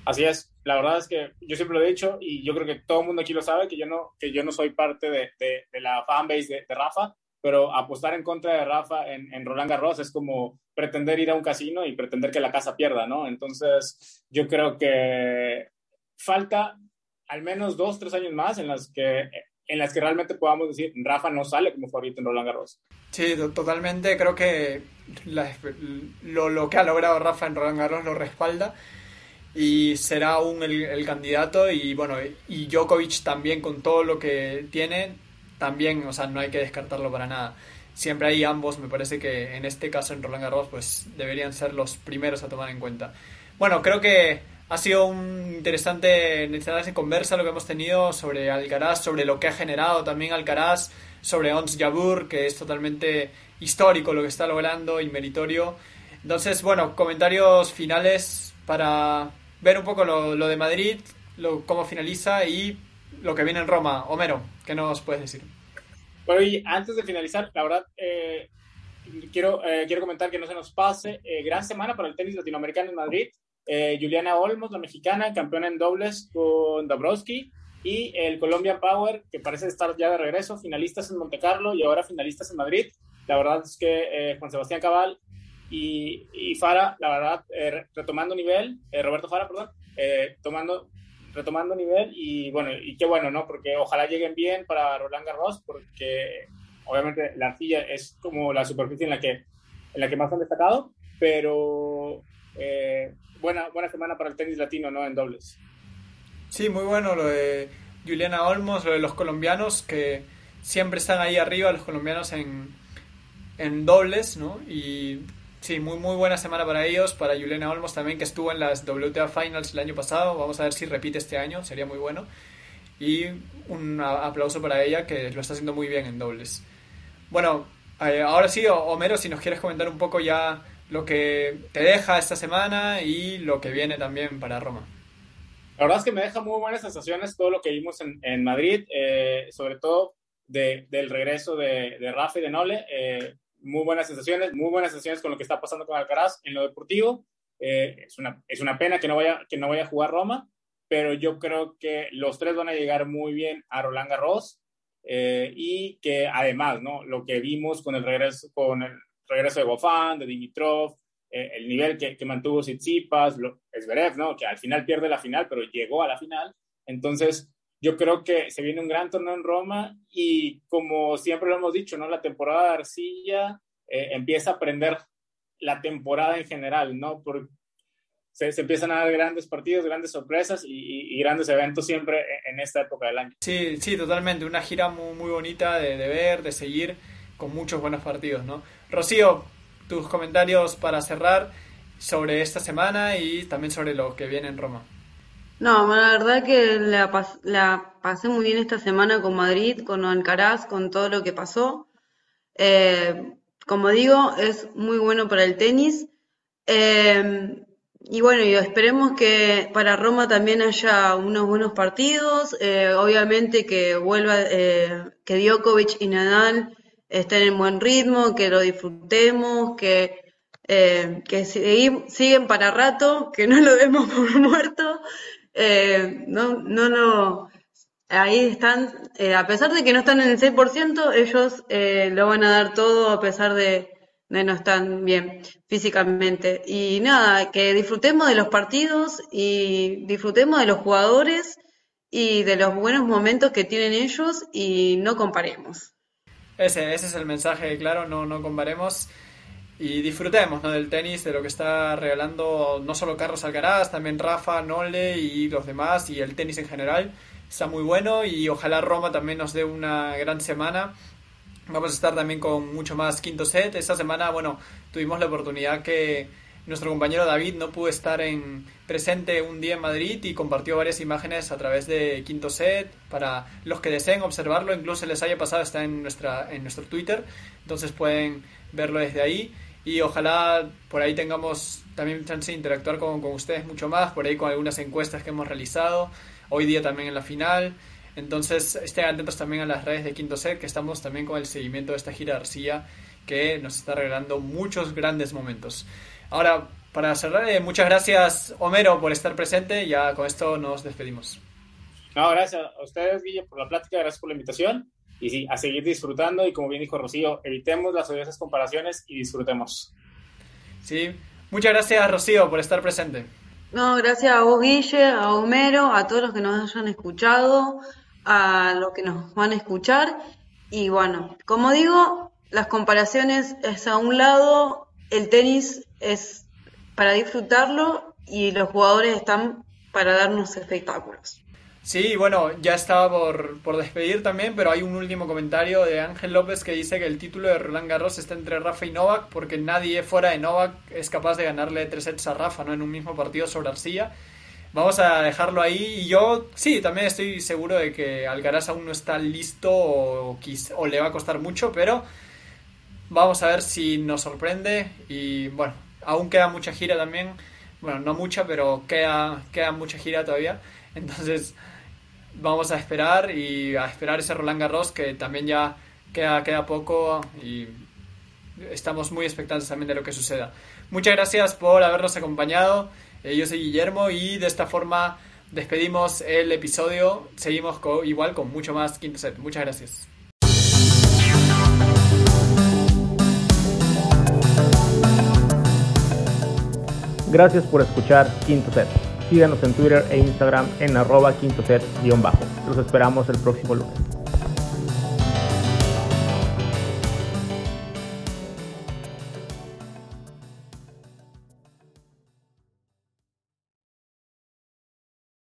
Así es, la verdad es que yo siempre lo he dicho y yo creo que todo el mundo aquí lo sabe, que yo no, que yo no soy parte de, de, la fanbase de, de, Rafa, pero apostar en contra de Rafa en, en, Roland Garros es como pretender ir a un casino y pretender que la casa pierda, ¿no? Entonces, yo creo que falta al menos dos, tres años más en las que en las que realmente podamos decir Rafa no sale como favorito en Roland Garros. Sí, totalmente. Creo que la, lo, lo que ha logrado Rafa en Roland Garros lo respalda y será aún el, candidato y bueno, y Djokovic también con todo lo que tiene, también, o sea, no hay que descartarlo para nada. Siempre hay ambos, me parece que en este caso en Roland Garros pues deberían ser los primeros a tomar en cuenta. Bueno, creo que ha sido un interesante, interesante conversa lo que hemos tenido sobre Alcaraz, sobre lo que ha generado también Alcaraz, sobre Ons Jabur, que es totalmente histórico lo que está logrando y meritorio. Entonces, bueno, comentarios finales para ver un poco lo, de Madrid, lo, cómo finaliza y lo que viene en Roma. Homero, ¿qué nos puedes decir? Bueno, y antes de finalizar, la verdad, eh, quiero, eh, quiero comentar que no se nos pase. Eh, gran semana para el tenis latinoamericano en Madrid. Juliana Olmos, la mexicana, campeona en dobles con Dabrowski. Y el Colombian Power, que parece estar ya de regreso, finalistas en Monte Carlo y ahora finalistas en Madrid. La verdad es que Juan Sebastián Cabal y, y Fara, la verdad, eh, retomando nivel, eh, Roberto Fara, perdón, eh, tomando, retomando nivel y bueno, y qué bueno, ¿no? Porque ojalá lleguen bien para Roland Garros, porque obviamente la arcilla es como la superficie en la que, en la que más han destacado, pero buena, buena semana para el tenis latino, ¿no? En dobles. Sí, muy bueno lo de Juliana Olmos, lo de los colombianos que siempre están ahí arriba, los colombianos en, en dobles, ¿no? Y Sí, muy, muy buena semana para ellos, para Juliana Olmos también, que estuvo en las WTA Finals el año pasado. Vamos a ver si repite este año, sería muy bueno. Y un aplauso para ella, que lo está haciendo muy bien en dobles. Bueno, eh, ahora sí, Homero, si nos quieres comentar un poco ya lo que te deja esta semana y lo que viene también para Roma. La verdad es que me deja muy buenas sensaciones todo lo que vimos en, en Madrid, eh, sobre todo de, del regreso de, de Rafa y de Nole. Eh, muy buenas sensaciones, muy buenas sensaciones con lo que está pasando con Alcaraz en lo deportivo. Eh, es, una, es una pena que no, vaya, que no vaya a jugar Roma, pero yo creo que los tres van a llegar muy bien a Roland Garros eh, y que además, ¿no? Lo que vimos con el regreso, con el regreso de Gofán, de Dimitrov, eh, el nivel que, que mantuvo Tsitsipas, Zverev, ¿no? Que al final pierde la final, pero llegó a la final. Entonces, yo creo que se viene un gran torneo en Roma y como siempre lo hemos dicho, ¿no? La temporada de Arcilla eh, empieza a aprender la temporada en general, ¿no? Porque se, se, empiezan a dar grandes partidos, grandes sorpresas y, y, grandes eventos siempre en esta época del año. Sí, sí, totalmente. Una gira muy, muy bonita de, de ver, de seguir, con muchos buenos partidos, ¿no? Rocío, tus comentarios para cerrar sobre esta semana y también sobre lo que viene en Roma. No, la verdad que la, la, pasé muy bien esta semana con Madrid, con Alcaraz, con todo lo que pasó. Eh, como digo, es muy bueno para el tenis. Eh, y bueno, esperemos que para Roma también haya unos buenos partidos. Eh, obviamente que vuelva, que Djokovic y Nadal estén en buen ritmo, que lo disfrutemos, que, que siguen para rato, que no lo demos por muerto. Eh, no, no, no, ahí están, eh, a pesar de que no están en el 6%, ellos eh, lo van a dar todo a pesar de, de no estar bien físicamente. Y nada, que disfrutemos de los partidos y disfrutemos de los jugadores y de los buenos momentos que tienen ellos y no comparemos. Ese, ese es el mensaje, claro, no, no comparemos. Y disfrutemos del tenis, de lo que está regalando no solo Carlos Alcaraz, también Rafa, Nole y los demás, y el tenis en general. Está muy bueno y ojalá Roma también nos dé una gran semana. Vamos a estar también con mucho más quinto set. Esta semana, bueno, tuvimos la oportunidad que nuestro compañero David no pudo estar en presente un día en Madrid y compartió varias imágenes a través de Quinto Set para los que deseen observarlo, incluso les haya pasado, está en nuestra en nuestro Twitter, entonces pueden verlo desde ahí y ojalá por ahí tengamos también chance de interactuar con, con ustedes mucho más, por ahí con algunas encuestas que hemos realizado, hoy día también en la final. Entonces estén atentos también a las redes de Quinto Set, que estamos también con el seguimiento de esta gira García, que nos está regalando muchos grandes momentos. Ahora, para cerrar, eh, muchas gracias Homero por estar presente, ya con esto nos despedimos. No, gracias a ustedes, Guille, por la plática, gracias por la invitación. Y sí, a seguir disfrutando y como bien dijo Rocío, evitemos las odiosas comparaciones y disfrutemos. Sí, muchas gracias Rocío por estar presente. No, gracias a vos, Guille, a Homero, a todos los que nos hayan escuchado, a los que nos van a escuchar. Y bueno, como digo, las comparaciones es a un lado, el tenis es para disfrutarlo y los jugadores están para darnos espectáculos. Sí, bueno, ya estaba por, por, despedir también, pero hay un último comentario de Ángel López que dice que el título de Roland Garros está entre Rafa y Novak porque nadie fuera de Novak es capaz de ganarle tres sets a Rafa, ¿no? En un mismo partido sobre Arcilla. Vamos a dejarlo ahí y yo sí, también estoy seguro de que Alcaraz aún no está listo o, le va a costar mucho, pero vamos a ver si nos sorprende y bueno, aún queda mucha gira también, bueno, no mucha, pero queda, queda mucha gira todavía, entonces vamos a esperar y a esperar ese Roland Garros que también ya queda, queda poco y estamos muy expectantes también de lo que suceda. Muchas gracias por habernos acompañado. Eh, yo soy Guillermo y de esta forma despedimos el episodio. Seguimos igual con mucho más quinto set. Muchas gracias. Gracias por escuchar Quinto Set. Síganos en Twitter e Instagram en arroba quinto set-bajo. Los esperamos el próximo lunes.